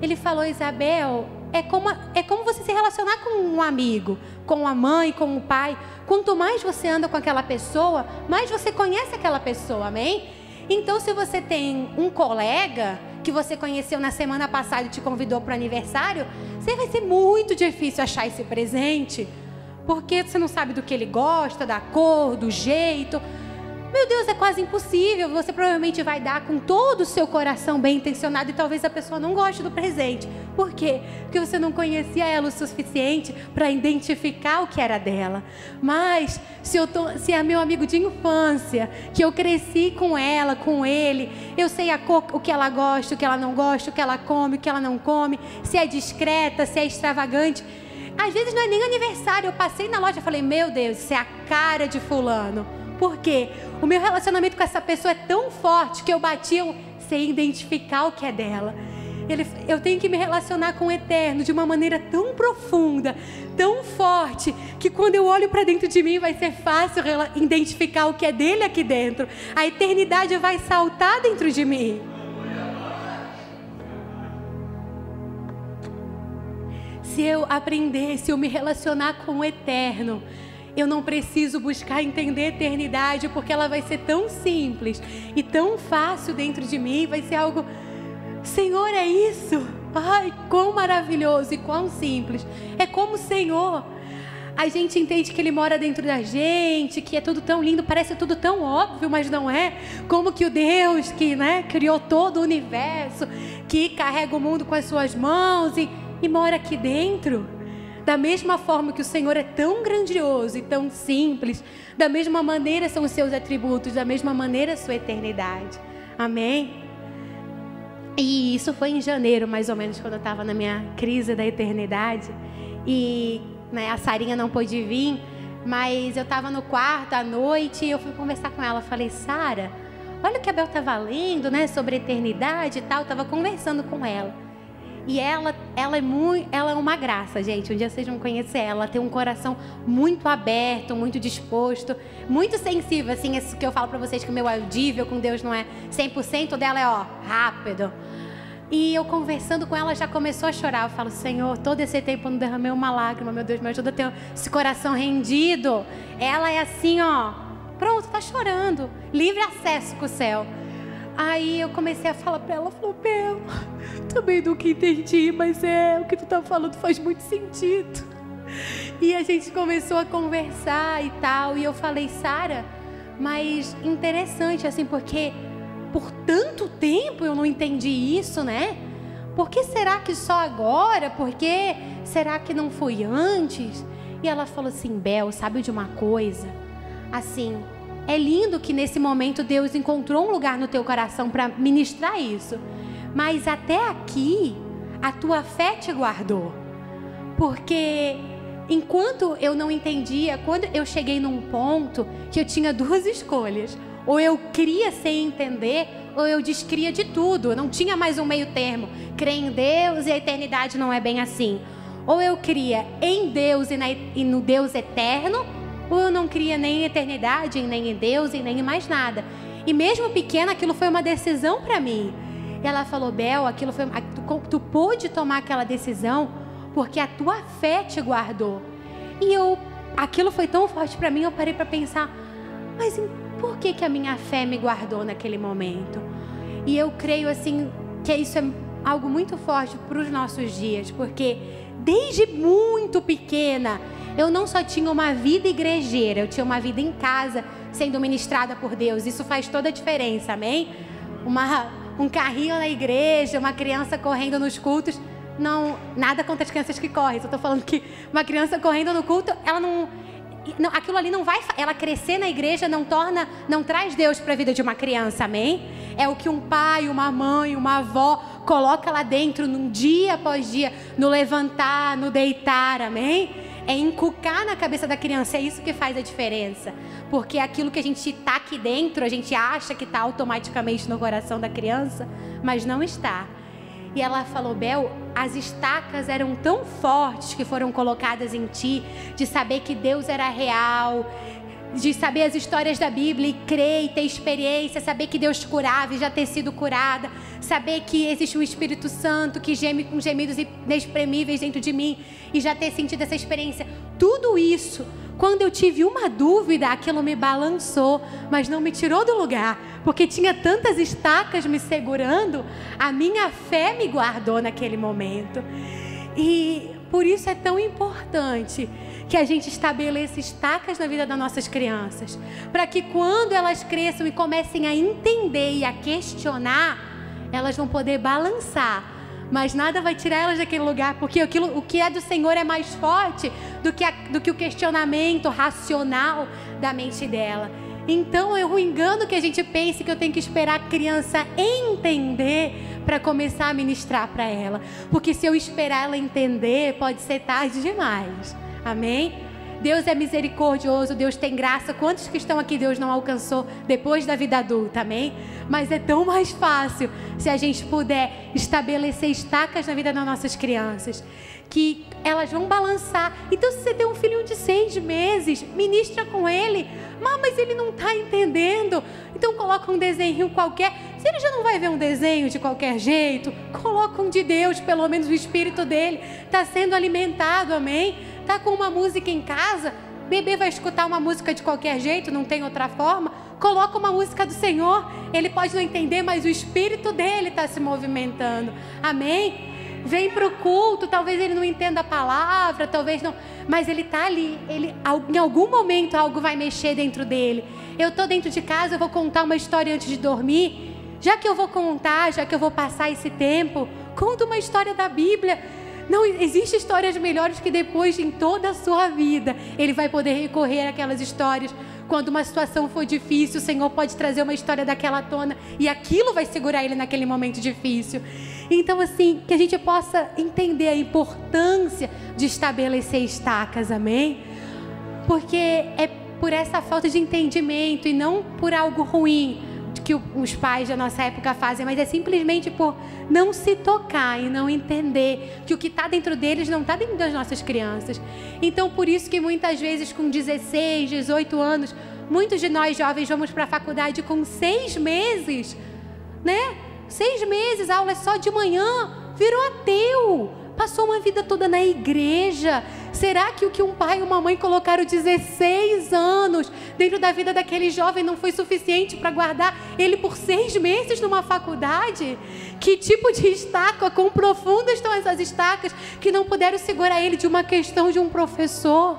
Ele falou, Isabel, é como, é como você se relacionar com um amigo, com a mãe, com o pai. Quanto mais você anda com aquela pessoa, mais você conhece aquela pessoa, amém? Então, se você tem um colega que você conheceu na semana passada e te convidou para o aniversário, você vai ser muito difícil achar esse presente, porque você não sabe do que ele gosta, da cor, do jeito. Meu Deus, é quase impossível. Você provavelmente vai dar com todo o seu coração bem intencionado e talvez a pessoa não goste do presente. Por quê? Porque você não conhecia ela o suficiente para identificar o que era dela. Mas se eu tô, se é meu amigo de infância, que eu cresci com ela, com ele, eu sei cor, o que ela gosta, o que ela não gosta, o que ela come, o que ela não come, se é discreta, se é extravagante. Às vezes não é nem aniversário. Eu passei na loja e falei: Meu Deus, isso é a cara de Fulano. Por quê? O meu relacionamento com essa pessoa é tão forte que eu bati eu sem identificar o que é dela. Ele, eu tenho que me relacionar com o eterno de uma maneira tão profunda, tão forte, que quando eu olho para dentro de mim vai ser fácil identificar o que é dele aqui dentro. A eternidade vai saltar dentro de mim. Se eu aprender, se eu me relacionar com o eterno, eu não preciso buscar entender a eternidade, porque ela vai ser tão simples e tão fácil dentro de mim, vai ser algo. Senhor, é isso? Ai, quão maravilhoso e quão simples. É como o Senhor. A gente entende que Ele mora dentro da gente, que é tudo tão lindo, parece tudo tão óbvio, mas não é. Como que o Deus que né, criou todo o universo, que carrega o mundo com as suas mãos e, e mora aqui dentro. Da mesma forma que o Senhor é tão grandioso e tão simples, da mesma maneira são os seus atributos, da mesma maneira a sua eternidade. Amém? E isso foi em janeiro, mais ou menos, quando eu estava na minha crise da eternidade. E né, a Sarinha não pôde vir, mas eu estava no quarto à noite e eu fui conversar com ela. Falei, Sara, olha o que a Bel estava lendo, né, sobre eternidade e tal. Estava conversando com ela. E ela, ela é muito, ela é uma graça, gente. Um dia vocês vão conhecer ela. Tem um coração muito aberto, muito disposto, muito sensível, assim, isso que eu falo para vocês que o meu audível com Deus não é 100%, dela é, ó, rápido. E eu conversando com ela já começou a chorar. Eu falo, Senhor, todo esse tempo eu não derramei uma lágrima, meu Deus, me ajuda a ter esse coração rendido. Ela é assim, ó, pronto, tá chorando. Livre acesso com o céu. Aí eu comecei a falar para ela, falou, Bela, também nunca entendi, mas é, o que tu tá falando faz muito sentido. E a gente começou a conversar e tal. E eu falei, Sara, mas interessante, assim, porque por tanto tempo eu não entendi isso, né? Por que será que só agora? Por que será que não foi antes? E ela falou assim: Bel, sabe de uma coisa? Assim, é lindo que nesse momento Deus encontrou um lugar no teu coração para ministrar isso. Mas até aqui, a tua fé te guardou. Porque enquanto eu não entendia, quando eu cheguei num ponto que eu tinha duas escolhas: ou eu cria sem entender, ou eu descria de tudo. Eu não tinha mais um meio termo. Crer em Deus e a eternidade não é bem assim. Ou eu cria em Deus e, na, e no Deus eterno, eu não cria nem em eternidade, nem em Deus nem em mais nada. E mesmo pequena, aquilo foi uma decisão para mim. E ela falou, Bel, aquilo foi, tu, tu pôde tomar aquela decisão porque a tua fé te guardou. E eu, aquilo foi tão forte para mim, eu parei para pensar, mas por que, que a minha fé me guardou naquele momento? E eu creio assim que isso é algo muito forte para os nossos dias, porque desde muito pequena eu não só tinha uma vida igrejeira, eu tinha uma vida em casa sendo ministrada por Deus. Isso faz toda a diferença, amém? Uma, um carrinho na igreja, uma criança correndo nos cultos. Não, nada contra as crianças que correm. Eu estou falando que uma criança correndo no culto, ela não, não, aquilo ali não vai, ela crescer na igreja não torna, não traz Deus para a vida de uma criança, amém? É o que um pai, uma mãe, uma avó coloca lá dentro, num dia após dia, no levantar, no deitar, amém? É encucar na cabeça da criança, é isso que faz a diferença. Porque aquilo que a gente está aqui dentro, a gente acha que está automaticamente no coração da criança, mas não está. E ela falou: Bel, as estacas eram tão fortes que foram colocadas em ti, de saber que Deus era real, de saber as histórias da Bíblia e crer e ter experiência, saber que Deus curava e já ter sido curada, saber que existe um Espírito Santo que geme com gemidos inexprimíveis dentro de mim e já ter sentido essa experiência. Tudo isso, quando eu tive uma dúvida, aquilo me balançou, mas não me tirou do lugar porque tinha tantas estacas me segurando, a minha fé me guardou naquele momento. E por isso é tão importante que a gente estabeleça estacas na vida das nossas crianças, para que quando elas cresçam e comecem a entender e a questionar, elas vão poder balançar. Mas nada vai tirar elas daquele lugar, porque aquilo, o que é do Senhor é mais forte do que, a, do que o questionamento racional da mente dela. Então é um engano que a gente pense que eu tenho que esperar a criança entender para começar a ministrar para ela. Porque se eu esperar ela entender, pode ser tarde demais. Amém? Deus é misericordioso, Deus tem graça. Quantos que estão aqui Deus não alcançou depois da vida adulta, amém? Mas é tão mais fácil se a gente puder estabelecer estacas na vida das nossas crianças que elas vão balançar. Então, se você tem um filhinho de seis meses, ministra com ele. mas ele não está entendendo. Então, coloca um desenho qualquer. Se ele já não vai ver um desenho de qualquer jeito, coloca um de Deus, pelo menos o espírito dele está sendo alimentado, amém? Está com uma música em casa, bebê vai escutar uma música de qualquer jeito, não tem outra forma. Coloca uma música do Senhor, ele pode não entender, mas o espírito dele está se movimentando, amém? vem para o culto, talvez ele não entenda a palavra, talvez não, mas ele está ali, ele, em algum momento algo vai mexer dentro dele. Eu estou dentro de casa, eu vou contar uma história antes de dormir. Já que eu vou contar, já que eu vou passar esse tempo, conta uma história da Bíblia. Não existe histórias melhores que depois, em toda a sua vida, ele vai poder recorrer àquelas histórias quando uma situação for difícil, o Senhor pode trazer uma história daquela tona e aquilo vai segurar ele naquele momento difícil. Então, assim, que a gente possa entender a importância de estabelecer estacas, amém? Porque é por essa falta de entendimento e não por algo ruim que os pais da nossa época fazem, mas é simplesmente por não se tocar e não entender que o que está dentro deles não está dentro das nossas crianças. Então, por isso que muitas vezes com 16, 18 anos, muitos de nós jovens vamos para a faculdade com seis meses, né? Seis meses, aula é só de manhã, virou ateu, passou uma vida toda na igreja, Será que o que um pai e uma mãe colocaram 16 anos dentro da vida daquele jovem não foi suficiente para guardar ele por seis meses numa faculdade? Que tipo de estaca, quão profundas estão essas estacas que não puderam segurar ele de uma questão de um professor?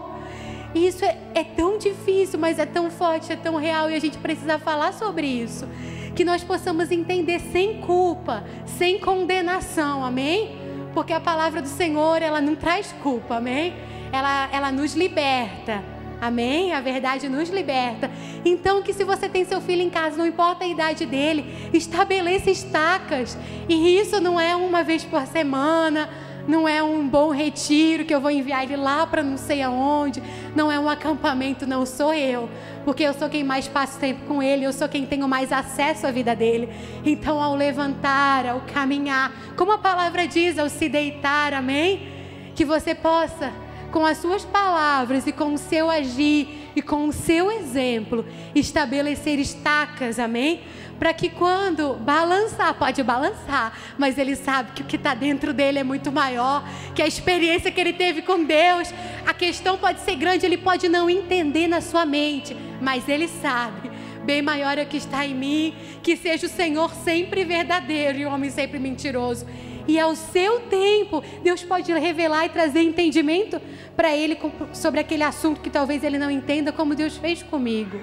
Isso é, é tão difícil, mas é tão forte, é tão real e a gente precisa falar sobre isso. Que nós possamos entender sem culpa, sem condenação, amém? Porque a palavra do Senhor, ela não traz culpa, amém? Ela, ela nos liberta. Amém? A verdade nos liberta. Então, que se você tem seu filho em casa, não importa a idade dele, estabeleça estacas. E isso não é uma vez por semana, não é um bom retiro que eu vou enviar ele lá para não sei aonde, não é um acampamento, não sou eu, porque eu sou quem mais passa tempo com ele, eu sou quem tenho mais acesso à vida dele. Então, ao levantar, ao caminhar, como a palavra diz, ao se deitar, amém? Que você possa, com as suas palavras e com o seu agir e com o seu exemplo, estabelecer estacas, amém? para que quando balançar, pode balançar, mas ele sabe que o que está dentro dele é muito maior, que a experiência que ele teve com Deus, a questão pode ser grande, ele pode não entender na sua mente, mas ele sabe. Bem maior é o que está em mim, que seja o Senhor sempre verdadeiro e o homem sempre mentiroso. E ao seu tempo, Deus pode revelar e trazer entendimento para ele sobre aquele assunto que talvez ele não entenda, como Deus fez comigo.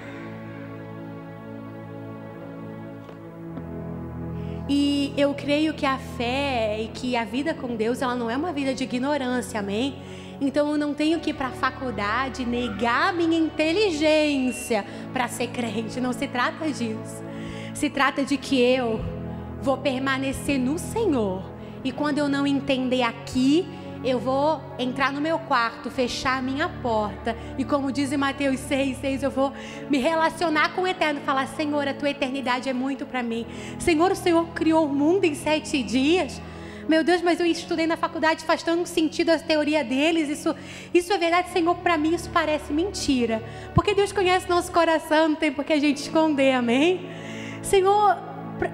E eu creio que a fé e que a vida com Deus, ela não é uma vida de ignorância, amém? Então eu não tenho que ir para a faculdade negar minha inteligência para ser crente, não se trata disso. Se trata de que eu vou permanecer no Senhor. E quando eu não entender aqui, eu vou entrar no meu quarto, fechar a minha porta e como diz em Mateus 6, 6, eu vou me relacionar com o Eterno, falar, Senhor, a tua eternidade é muito para mim. Senhor, o Senhor criou o mundo em sete dias. Meu Deus, mas eu estudei na faculdade, faz tanto sentido a teoria deles. Isso, isso é verdade, Senhor. Para mim, isso parece mentira. Porque Deus conhece nosso coração, não tem por que a gente esconder, amém? Senhor,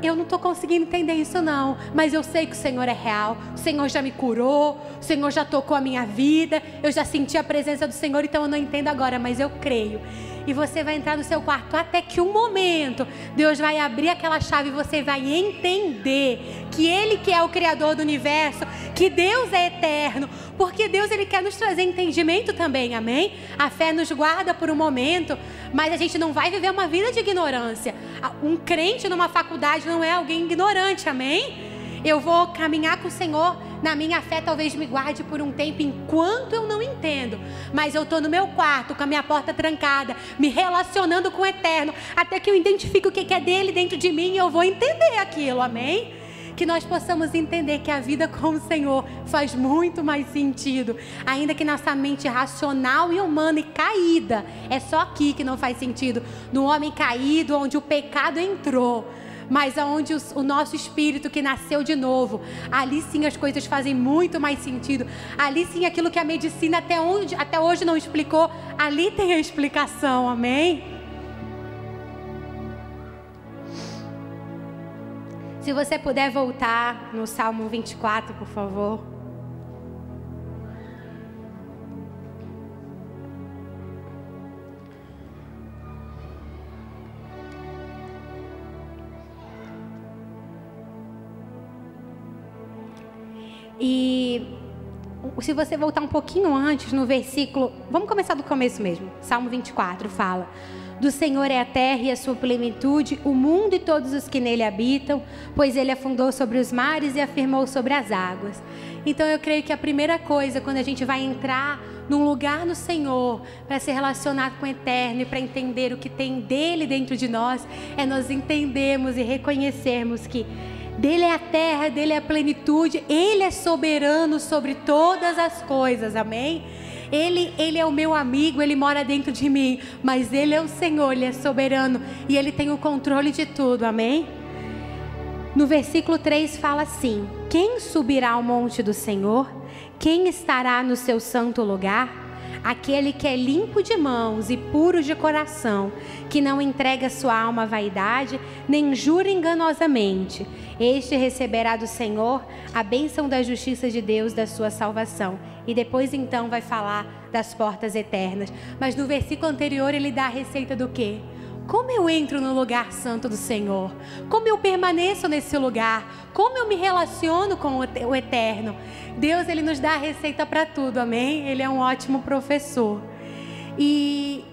eu não estou conseguindo entender isso não, mas eu sei que o Senhor é real, o Senhor já me curou, o Senhor já tocou a minha vida, eu já senti a presença do Senhor, então eu não entendo agora, mas eu creio e você vai entrar no seu quarto até que um momento Deus vai abrir aquela chave e você vai entender que Ele que é o Criador do universo, que Deus é eterno, porque Deus ele quer nos trazer entendimento também, amém? A fé nos guarda por um momento, mas a gente não vai viver uma vida de ignorância. Um crente numa faculdade não é alguém ignorante, amém? Eu vou caminhar com o Senhor na minha fé, talvez me guarde por um tempo enquanto eu não entendo. Mas eu estou no meu quarto, com a minha porta trancada, me relacionando com o eterno, até que eu identifique o que é dele dentro de mim e eu vou entender aquilo, amém? que nós possamos entender que a vida com o Senhor faz muito mais sentido, ainda que nossa mente racional e humana e caída, é só aqui que não faz sentido, no homem caído, onde o pecado entrou mas aonde o, o nosso espírito que nasceu de novo, ali sim as coisas fazem muito mais sentido. Ali sim aquilo que a medicina até, onde, até hoje não explicou, ali tem a explicação, amém? Se você puder voltar no Salmo 24, por favor. E se você voltar um pouquinho antes no versículo, vamos começar do começo mesmo. Salmo 24 fala: Do Senhor é a terra e a sua plenitude, o mundo e todos os que nele habitam, pois ele afundou sobre os mares e afirmou sobre as águas. Então eu creio que a primeira coisa quando a gente vai entrar num lugar no Senhor para se relacionar com o eterno e para entender o que tem dele dentro de nós, é nós entendermos e reconhecermos que dele é a terra, dele é a plenitude, ele é soberano sobre todas as coisas, amém? Ele, ele é o meu amigo, ele mora dentro de mim, mas ele é o Senhor, ele é soberano e ele tem o controle de tudo, amém? No versículo 3 fala assim: Quem subirá ao monte do Senhor? Quem estará no seu santo lugar? Aquele que é limpo de mãos e puro de coração, que não entrega sua alma à vaidade, nem jura enganosamente. Este receberá do Senhor a bênção da justiça de Deus, da sua salvação. e depois então vai falar das portas eternas. Mas no versículo anterior ele dá a receita do quê? Como eu entro no lugar santo do Senhor? Como eu permaneço nesse lugar? Como eu me relaciono com o eterno? Deus ele nos dá a receita para tudo, amém? Ele é um ótimo professor. E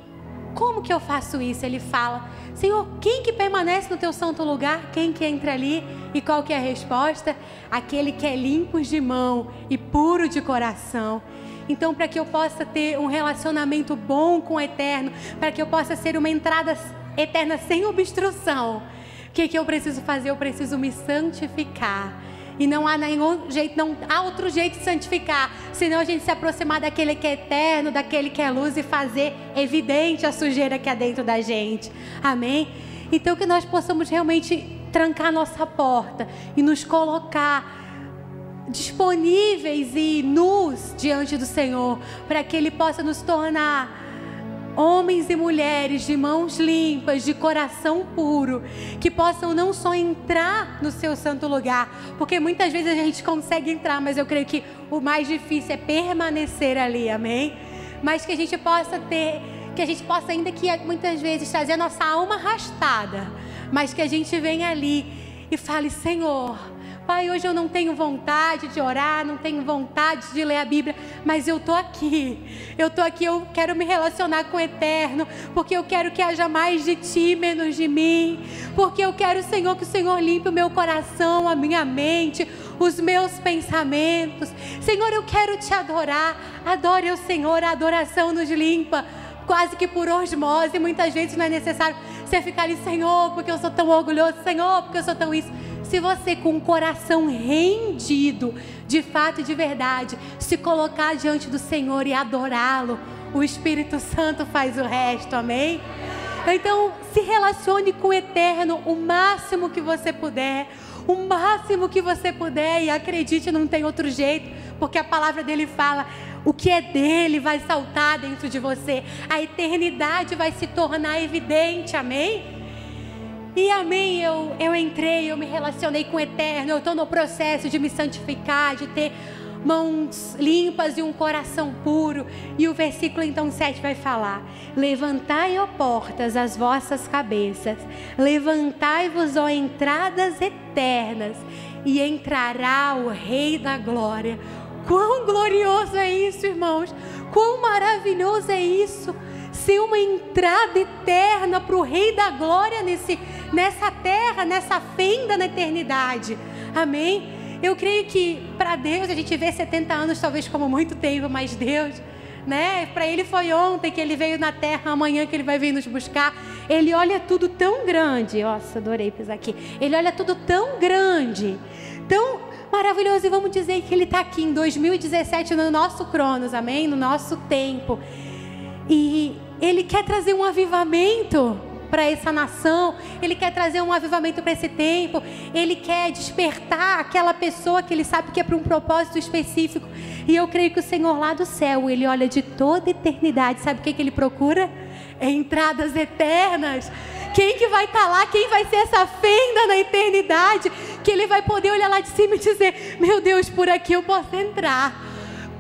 como que eu faço isso? Ele fala: Senhor, quem que permanece no teu santo lugar? Quem que entra ali? E qual que é a resposta? Aquele que é limpo de mão e puro de coração. Então, para que eu possa ter um relacionamento bom com o eterno, para que eu possa ser uma entrada eterna sem obstrução. O que, que eu preciso fazer? Eu preciso me santificar. E não há nenhum jeito, não há outro jeito de santificar, senão a gente se aproximar daquele que é eterno, daquele que é luz e fazer evidente a sujeira que há dentro da gente. Amém? Então que nós possamos realmente trancar nossa porta e nos colocar disponíveis e nus diante do Senhor, para que Ele possa nos tornar homens e mulheres de mãos limpas, de coração puro, que possam não só entrar no seu santo lugar, porque muitas vezes a gente consegue entrar, mas eu creio que o mais difícil é permanecer ali, amém? Mas que a gente possa ter, que a gente possa ainda que muitas vezes trazer a nossa alma arrastada, mas que a gente venha ali e fale, Senhor, Pai, hoje eu não tenho vontade de orar, não tenho vontade de ler a Bíblia, mas eu estou aqui. Eu estou aqui, eu quero me relacionar com o Eterno, porque eu quero que haja mais de Ti, menos de mim. Porque eu quero, Senhor, que o Senhor limpe o meu coração, a minha mente, os meus pensamentos. Senhor, eu quero Te adorar. Adore o Senhor, a adoração nos limpa quase que por osmose. Muitas vezes não é necessário você ficar ali, Senhor, porque eu sou tão orgulhoso, Senhor, porque eu sou tão isso se você com o coração rendido, de fato e de verdade, se colocar diante do Senhor e adorá-lo, o Espírito Santo faz o resto, amém? Então, se relacione com o eterno o máximo que você puder, o máximo que você puder, e acredite, não tem outro jeito, porque a palavra dele fala: o que é dele vai saltar dentro de você, a eternidade vai se tornar evidente, amém? E amém, eu, eu entrei, eu me relacionei com o Eterno, eu estou no processo de me santificar, de ter mãos limpas e um coração puro. E o versículo então 7 vai falar: Levantai, ó portas, as vossas cabeças, levantai-vos, ó entradas eternas, e entrará o Rei da Glória. Quão glorioso é isso, irmãos! Quão maravilhoso é isso! Ser uma entrada eterna para o Rei da Glória nesse nessa terra, nessa fenda na eternidade. Amém? Eu creio que para Deus a gente vê 70 anos talvez como muito tempo, mas Deus, né? Para ele foi ontem que ele veio na terra, amanhã que ele vai vir nos buscar. Ele olha tudo tão grande. Nossa, adorei pisar aqui. Ele olha tudo tão grande, tão maravilhoso. E vamos dizer que ele está aqui em 2017 no nosso Cronos, amém? No nosso tempo. E ele quer trazer um avivamento para essa nação, Ele quer trazer um avivamento para esse tempo, Ele quer despertar aquela pessoa que Ele sabe que é para um propósito específico. E eu creio que o Senhor lá do céu, Ele olha de toda eternidade, sabe o que, que Ele procura? É entradas eternas. Quem que vai estar tá lá? Quem vai ser essa fenda na eternidade? Que Ele vai poder olhar lá de cima e dizer: Meu Deus, por aqui eu posso entrar.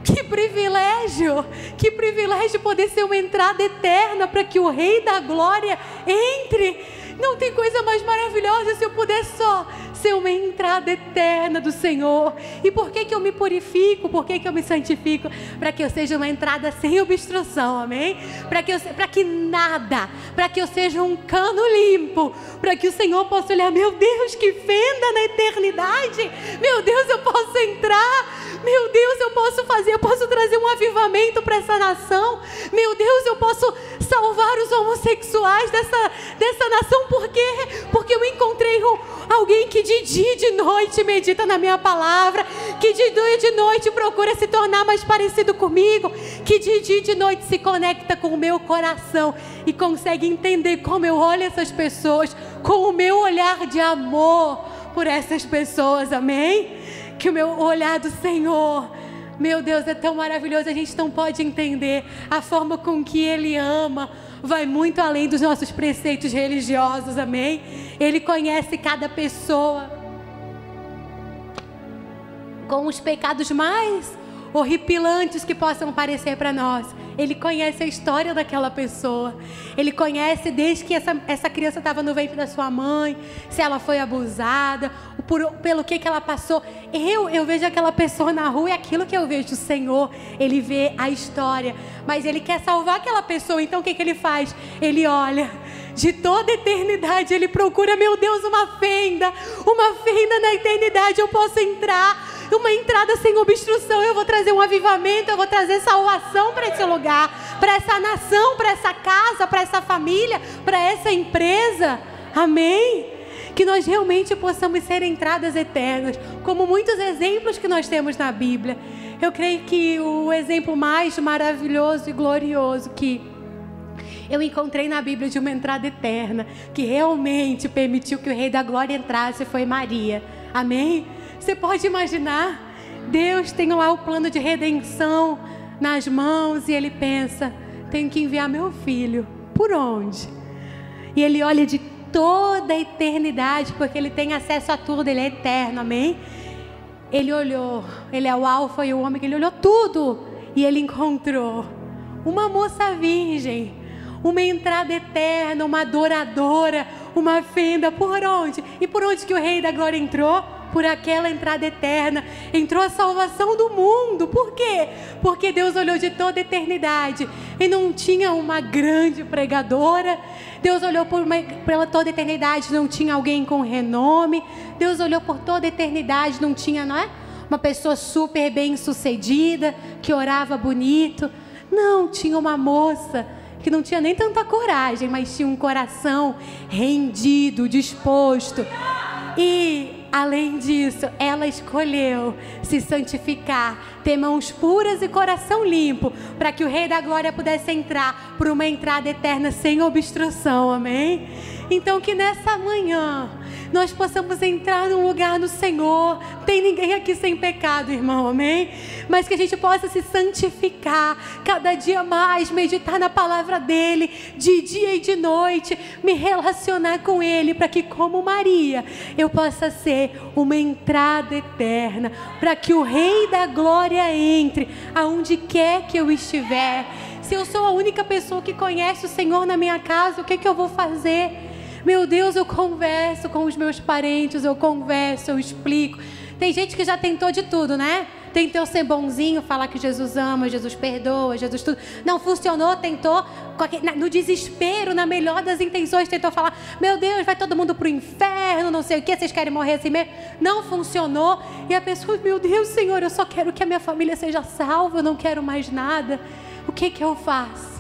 Que privilégio! Que privilégio poder ser uma entrada eterna para que o Rei da Glória entre. Não tem coisa mais maravilhosa se eu puder só ser uma entrada eterna do Senhor. E por que, que eu me purifico? Por que, que eu me santifico? Para que eu seja uma entrada sem obstrução, amém? Para que, que nada, para que eu seja um cano limpo, para que o Senhor possa olhar, meu Deus, que fenda na eternidade, meu Deus, eu posso entrar. Meu Deus, eu posso fazer, eu posso trazer um avivamento para essa nação. Meu Deus, eu posso salvar os homossexuais dessa, dessa nação. Por quê? Porque eu encontrei alguém que de dia e de noite medita na minha palavra, que de dia e de noite procura se tornar mais parecido comigo, que de dia e de noite se conecta com o meu coração e consegue entender como eu olho essas pessoas, com o meu olhar de amor por essas pessoas, amém? Que o meu olhar do Senhor, meu Deus, é tão maravilhoso, a gente não pode entender a forma com que Ele ama, vai muito além dos nossos preceitos religiosos, amém? Ele conhece cada pessoa com os pecados mais horripilantes que possam parecer para nós. Ele conhece a história daquela pessoa. Ele conhece desde que essa, essa criança estava no ventre da sua mãe, se ela foi abusada, por, pelo que, que ela passou. Eu, eu vejo aquela pessoa na rua e aquilo que eu vejo o Senhor, ele vê a história. Mas ele quer salvar aquela pessoa, então o que, que ele faz? Ele olha de toda eternidade, ele procura, meu Deus, uma fenda, uma fenda na eternidade, eu posso entrar uma entrada sem obstrução. Eu vou trazer um avivamento, eu vou trazer salvação para esse lugar, para essa nação, para essa casa, para essa família, para essa empresa. Amém? Que nós realmente possamos ser entradas eternas, como muitos exemplos que nós temos na Bíblia. Eu creio que o exemplo mais maravilhoso e glorioso que eu encontrei na Bíblia de uma entrada eterna, que realmente permitiu que o Rei da Glória entrasse, foi Maria. Amém? Você pode imaginar? Deus tem lá o plano de redenção nas mãos e ele pensa: tenho que enviar meu filho. Por onde? E ele olha de toda a eternidade, porque ele tem acesso a tudo, ele é eterno, amém? Ele olhou, ele é o Alfa e o Ômega, ele olhou tudo e ele encontrou uma moça virgem, uma entrada eterna, uma adoradora, uma fenda. Por onde? E por onde que o Rei da Glória entrou? Por aquela entrada eterna, entrou a salvação do mundo. Por quê? Porque Deus olhou de toda a eternidade e não tinha uma grande pregadora. Deus olhou por uma, pela toda a eternidade, não tinha alguém com renome. Deus olhou por toda a eternidade, não tinha, não é? Uma pessoa super bem sucedida, que orava bonito. Não, tinha uma moça que não tinha nem tanta coragem, mas tinha um coração rendido, disposto. E Além disso, ela escolheu se santificar, ter mãos puras e coração limpo, para que o Rei da Glória pudesse entrar por uma entrada eterna sem obstrução. Amém? Então, que nessa manhã nós possamos entrar num lugar no Senhor. Tem ninguém aqui sem pecado, irmão, amém? Mas que a gente possa se santificar cada dia mais, meditar na palavra dEle, de dia e de noite, me relacionar com Ele, para que, como Maria, eu possa ser uma entrada eterna, para que o Rei da Glória entre aonde quer que eu estiver. Se eu sou a única pessoa que conhece o Senhor na minha casa, o que, que eu vou fazer? Meu Deus, eu converso com os meus parentes, eu converso, eu explico. Tem gente que já tentou de tudo, né? Tentou ser bonzinho, falar que Jesus ama, Jesus perdoa, Jesus tudo. Não funcionou, tentou, no desespero, na melhor das intenções, tentou falar: Meu Deus, vai todo mundo pro inferno, não sei o que, vocês querem morrer assim mesmo. Não funcionou. E a pessoa: Meu Deus, Senhor, eu só quero que a minha família seja salva, eu não quero mais nada. O que que eu faço?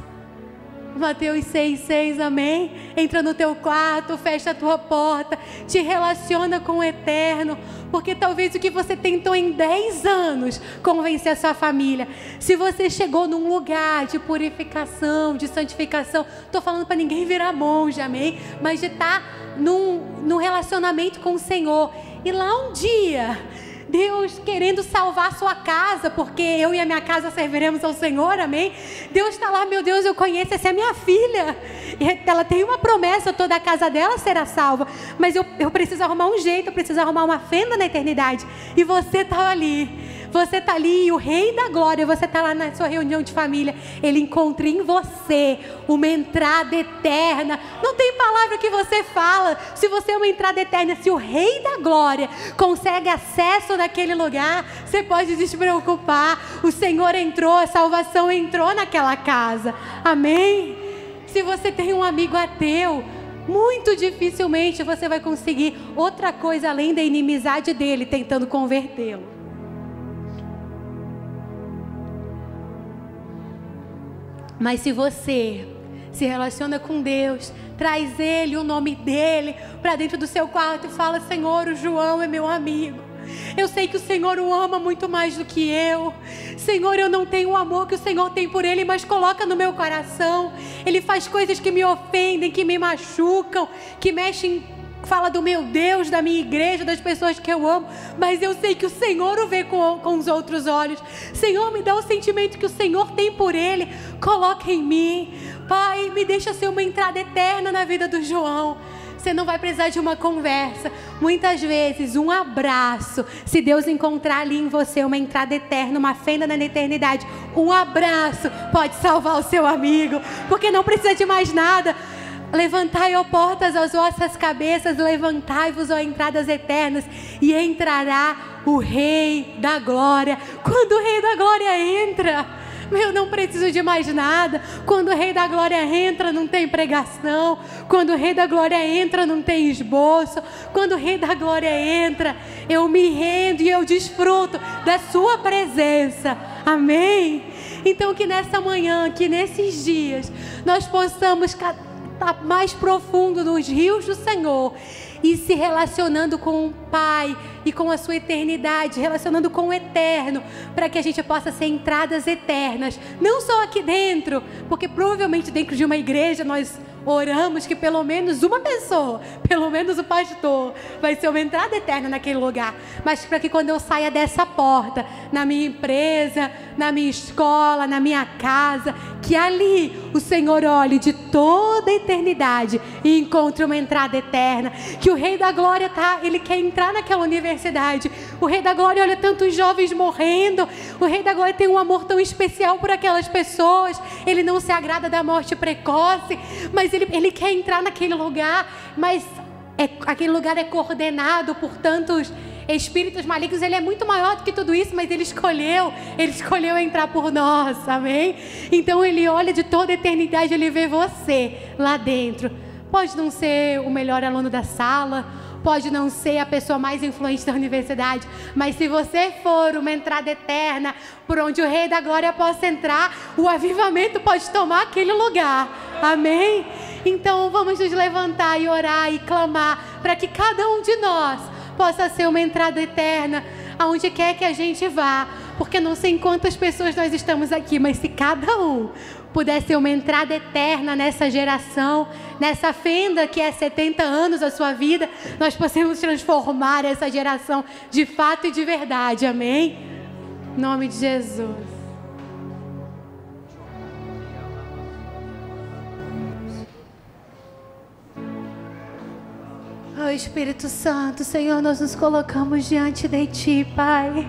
Mateus 6, 6, amém? Entra no teu quarto, fecha a tua porta, te relaciona com o eterno, porque talvez o que você tentou em 10 anos convencer a sua família, se você chegou num lugar de purificação, de santificação, estou falando para ninguém virar monge, amém? Mas de estar tá num, num relacionamento com o Senhor, e lá um dia Deus querendo salvar a sua casa, porque eu e a minha casa serviremos ao Senhor, amém? Deus está lá, meu Deus, eu conheço, essa é minha filha. Ela tem uma promessa, toda a casa dela será salva. Mas eu, eu preciso arrumar um jeito, eu preciso arrumar uma fenda na eternidade. E você está ali você está ali e o Rei da Glória, você está lá na sua reunião de família, ele encontra em você uma entrada eterna. Não tem palavra que você fala. Se você é uma entrada eterna, se o Rei da Glória consegue acesso naquele lugar, você pode se preocupar. O Senhor entrou, a salvação entrou naquela casa. Amém? Se você tem um amigo ateu, muito dificilmente você vai conseguir outra coisa além da inimizade dele tentando convertê-lo. Mas se você se relaciona com Deus, traz Ele, o nome dEle, para dentro do seu quarto e fala: Senhor, o João é meu amigo. Eu sei que o Senhor o ama muito mais do que eu. Senhor, eu não tenho o amor que o Senhor tem por ele, mas coloca no meu coração. Ele faz coisas que me ofendem, que me machucam, que mexem fala do meu Deus, da minha igreja, das pessoas que eu amo, mas eu sei que o Senhor o vê com, com os outros olhos. Senhor, me dá o sentimento que o Senhor tem por ele, coloca em mim. Pai, me deixa ser uma entrada eterna na vida do João. Você não vai precisar de uma conversa. Muitas vezes, um abraço. Se Deus encontrar ali em você uma entrada eterna, uma fenda na eternidade, um abraço pode salvar o seu amigo. Porque não precisa de mais nada. Levantai, ó portas, as vossas cabeças, levantai-vos, ó entradas eternas, e entrará o Rei da Glória. Quando o Rei da Glória entra, eu não preciso de mais nada. Quando o Rei da Glória entra, não tem pregação. Quando o Rei da Glória entra, não tem esboço. Quando o Rei da Glória entra, eu me rendo e eu desfruto da Sua presença. Amém? Então, que nessa manhã, que nesses dias, nós possamos mais profundo nos rios do Senhor e se relacionando com o Pai e com a sua eternidade, relacionando com o eterno, para que a gente possa ser entradas eternas, não só aqui dentro, porque provavelmente dentro de uma igreja nós oramos que pelo menos uma pessoa, pelo menos o pastor, vai ser uma entrada eterna naquele lugar. Mas para que quando eu saia dessa porta, na minha empresa, na minha escola, na minha casa, que ali o Senhor olhe de toda a eternidade e encontre uma entrada eterna. Que o Rei da Glória tá, ele quer entrar naquela universidade. O Rei da Glória olha tantos jovens morrendo. O Rei da Glória tem um amor tão especial por aquelas pessoas. Ele não se agrada da morte precoce, mas ele, ele quer entrar naquele lugar, mas é, aquele lugar é coordenado por tantos espíritos malignos, ele é muito maior do que tudo isso, mas ele escolheu, ele escolheu entrar por nós, amém? Então ele olha de toda a eternidade, ele vê você lá dentro. Pode não ser o melhor aluno da sala, pode não ser a pessoa mais influente da universidade, mas se você for uma entrada eterna por onde o Rei da Glória possa entrar, o avivamento pode tomar aquele lugar. Amém? Então vamos nos levantar e orar e clamar para que cada um de nós possa ser uma entrada eterna aonde quer que a gente vá, porque não sei quantas pessoas nós estamos aqui, mas se cada um puder ser uma entrada eterna nessa geração, nessa fenda que é 70 anos da sua vida, nós possamos transformar essa geração de fato e de verdade. Amém? Em nome de Jesus. Oh Espírito Santo, Senhor, nós nos colocamos diante de Ti, Pai.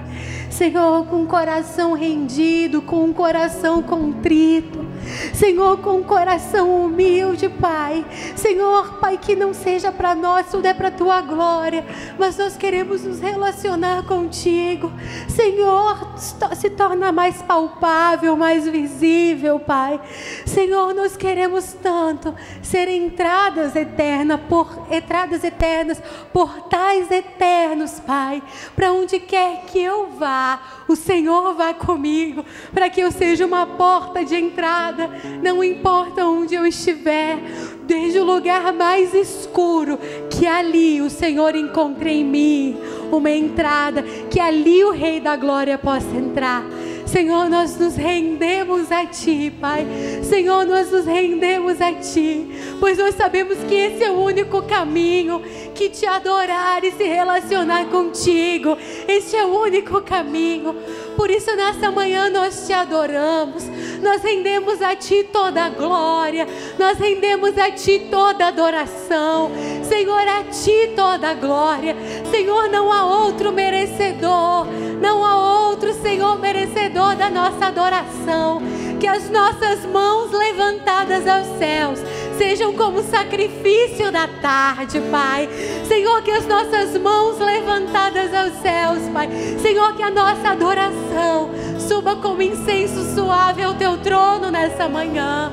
Senhor, com o coração rendido, com o coração contrito. Senhor, com um coração humilde, Pai. Senhor, Pai, que não seja para nós, tudo é para a tua glória, mas nós queremos nos relacionar contigo. Senhor, se torna mais palpável, mais visível, Pai. Senhor, nós queremos tanto ser entradas eternas, por entradas eternas, portais eternos, Pai. Para onde quer que eu vá, o Senhor vá comigo, para que eu seja uma porta de entrada, não importa onde eu estiver, desde o lugar mais escuro, que ali o Senhor encontre em mim uma entrada, que ali o Rei da Glória possa entrar. Senhor, nós nos rendemos a Ti, Pai. Senhor, nós nos rendemos a Ti, pois nós sabemos que esse é o único caminho que te adorar e se relacionar contigo. Este é o único caminho. Por isso, nessa manhã, nós te adoramos, nós rendemos a Ti toda a glória, nós rendemos a Ti toda a adoração. Senhor, a Ti toda a glória. Senhor, não há outro merecedor, não há outro, Senhor, merecedor da nossa adoração. Que as nossas mãos levantadas aos céus sejam como sacrifício da tarde, Pai. Senhor, que as nossas mãos levantadas aos céus, Pai. Senhor, que a nossa adoração suba como incenso suave ao teu trono nessa manhã.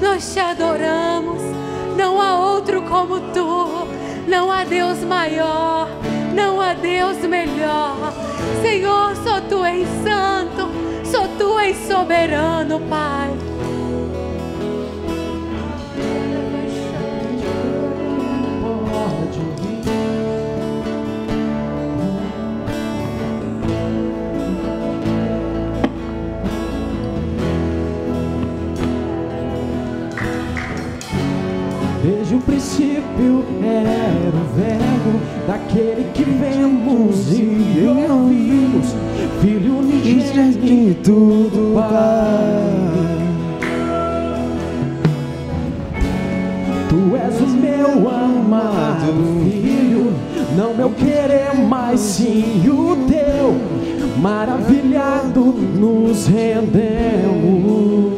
Nós te adoramos. Não há outro como tu. Não há Deus maior. Não há Deus melhor. Senhor, só tu és santo. Só tu és soberano, Pai. princípio era o verbo daquele que vemos e ouvimos, Filho unigênito do Pai. Tu és o meu amado filho, não meu querer, mas sim o teu. Maravilhado nos rendemos.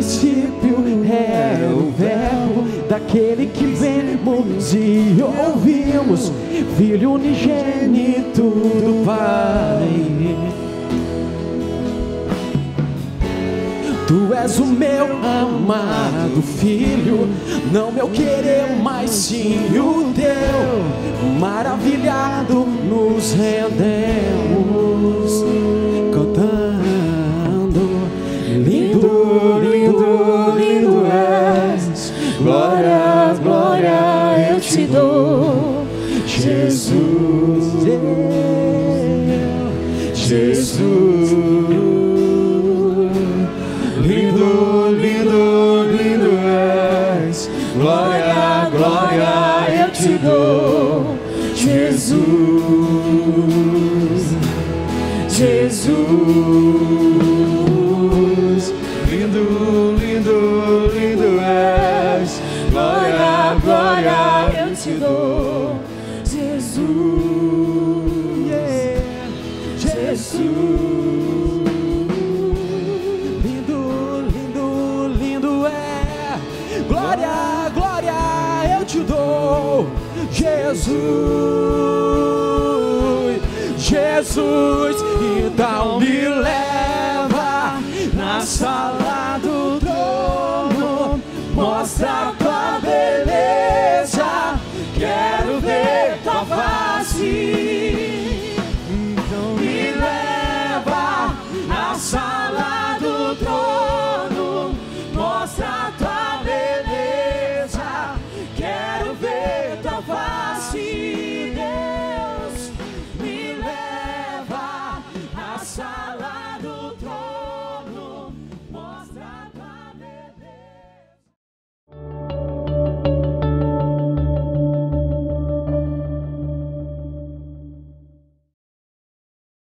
princípio é o verbo daquele que vemos e ouvimos, Filho unigênito do Pai. Tu és o meu amado filho, não meu querer, mas sim o teu. Maravilhado nos rendemos. lindo é.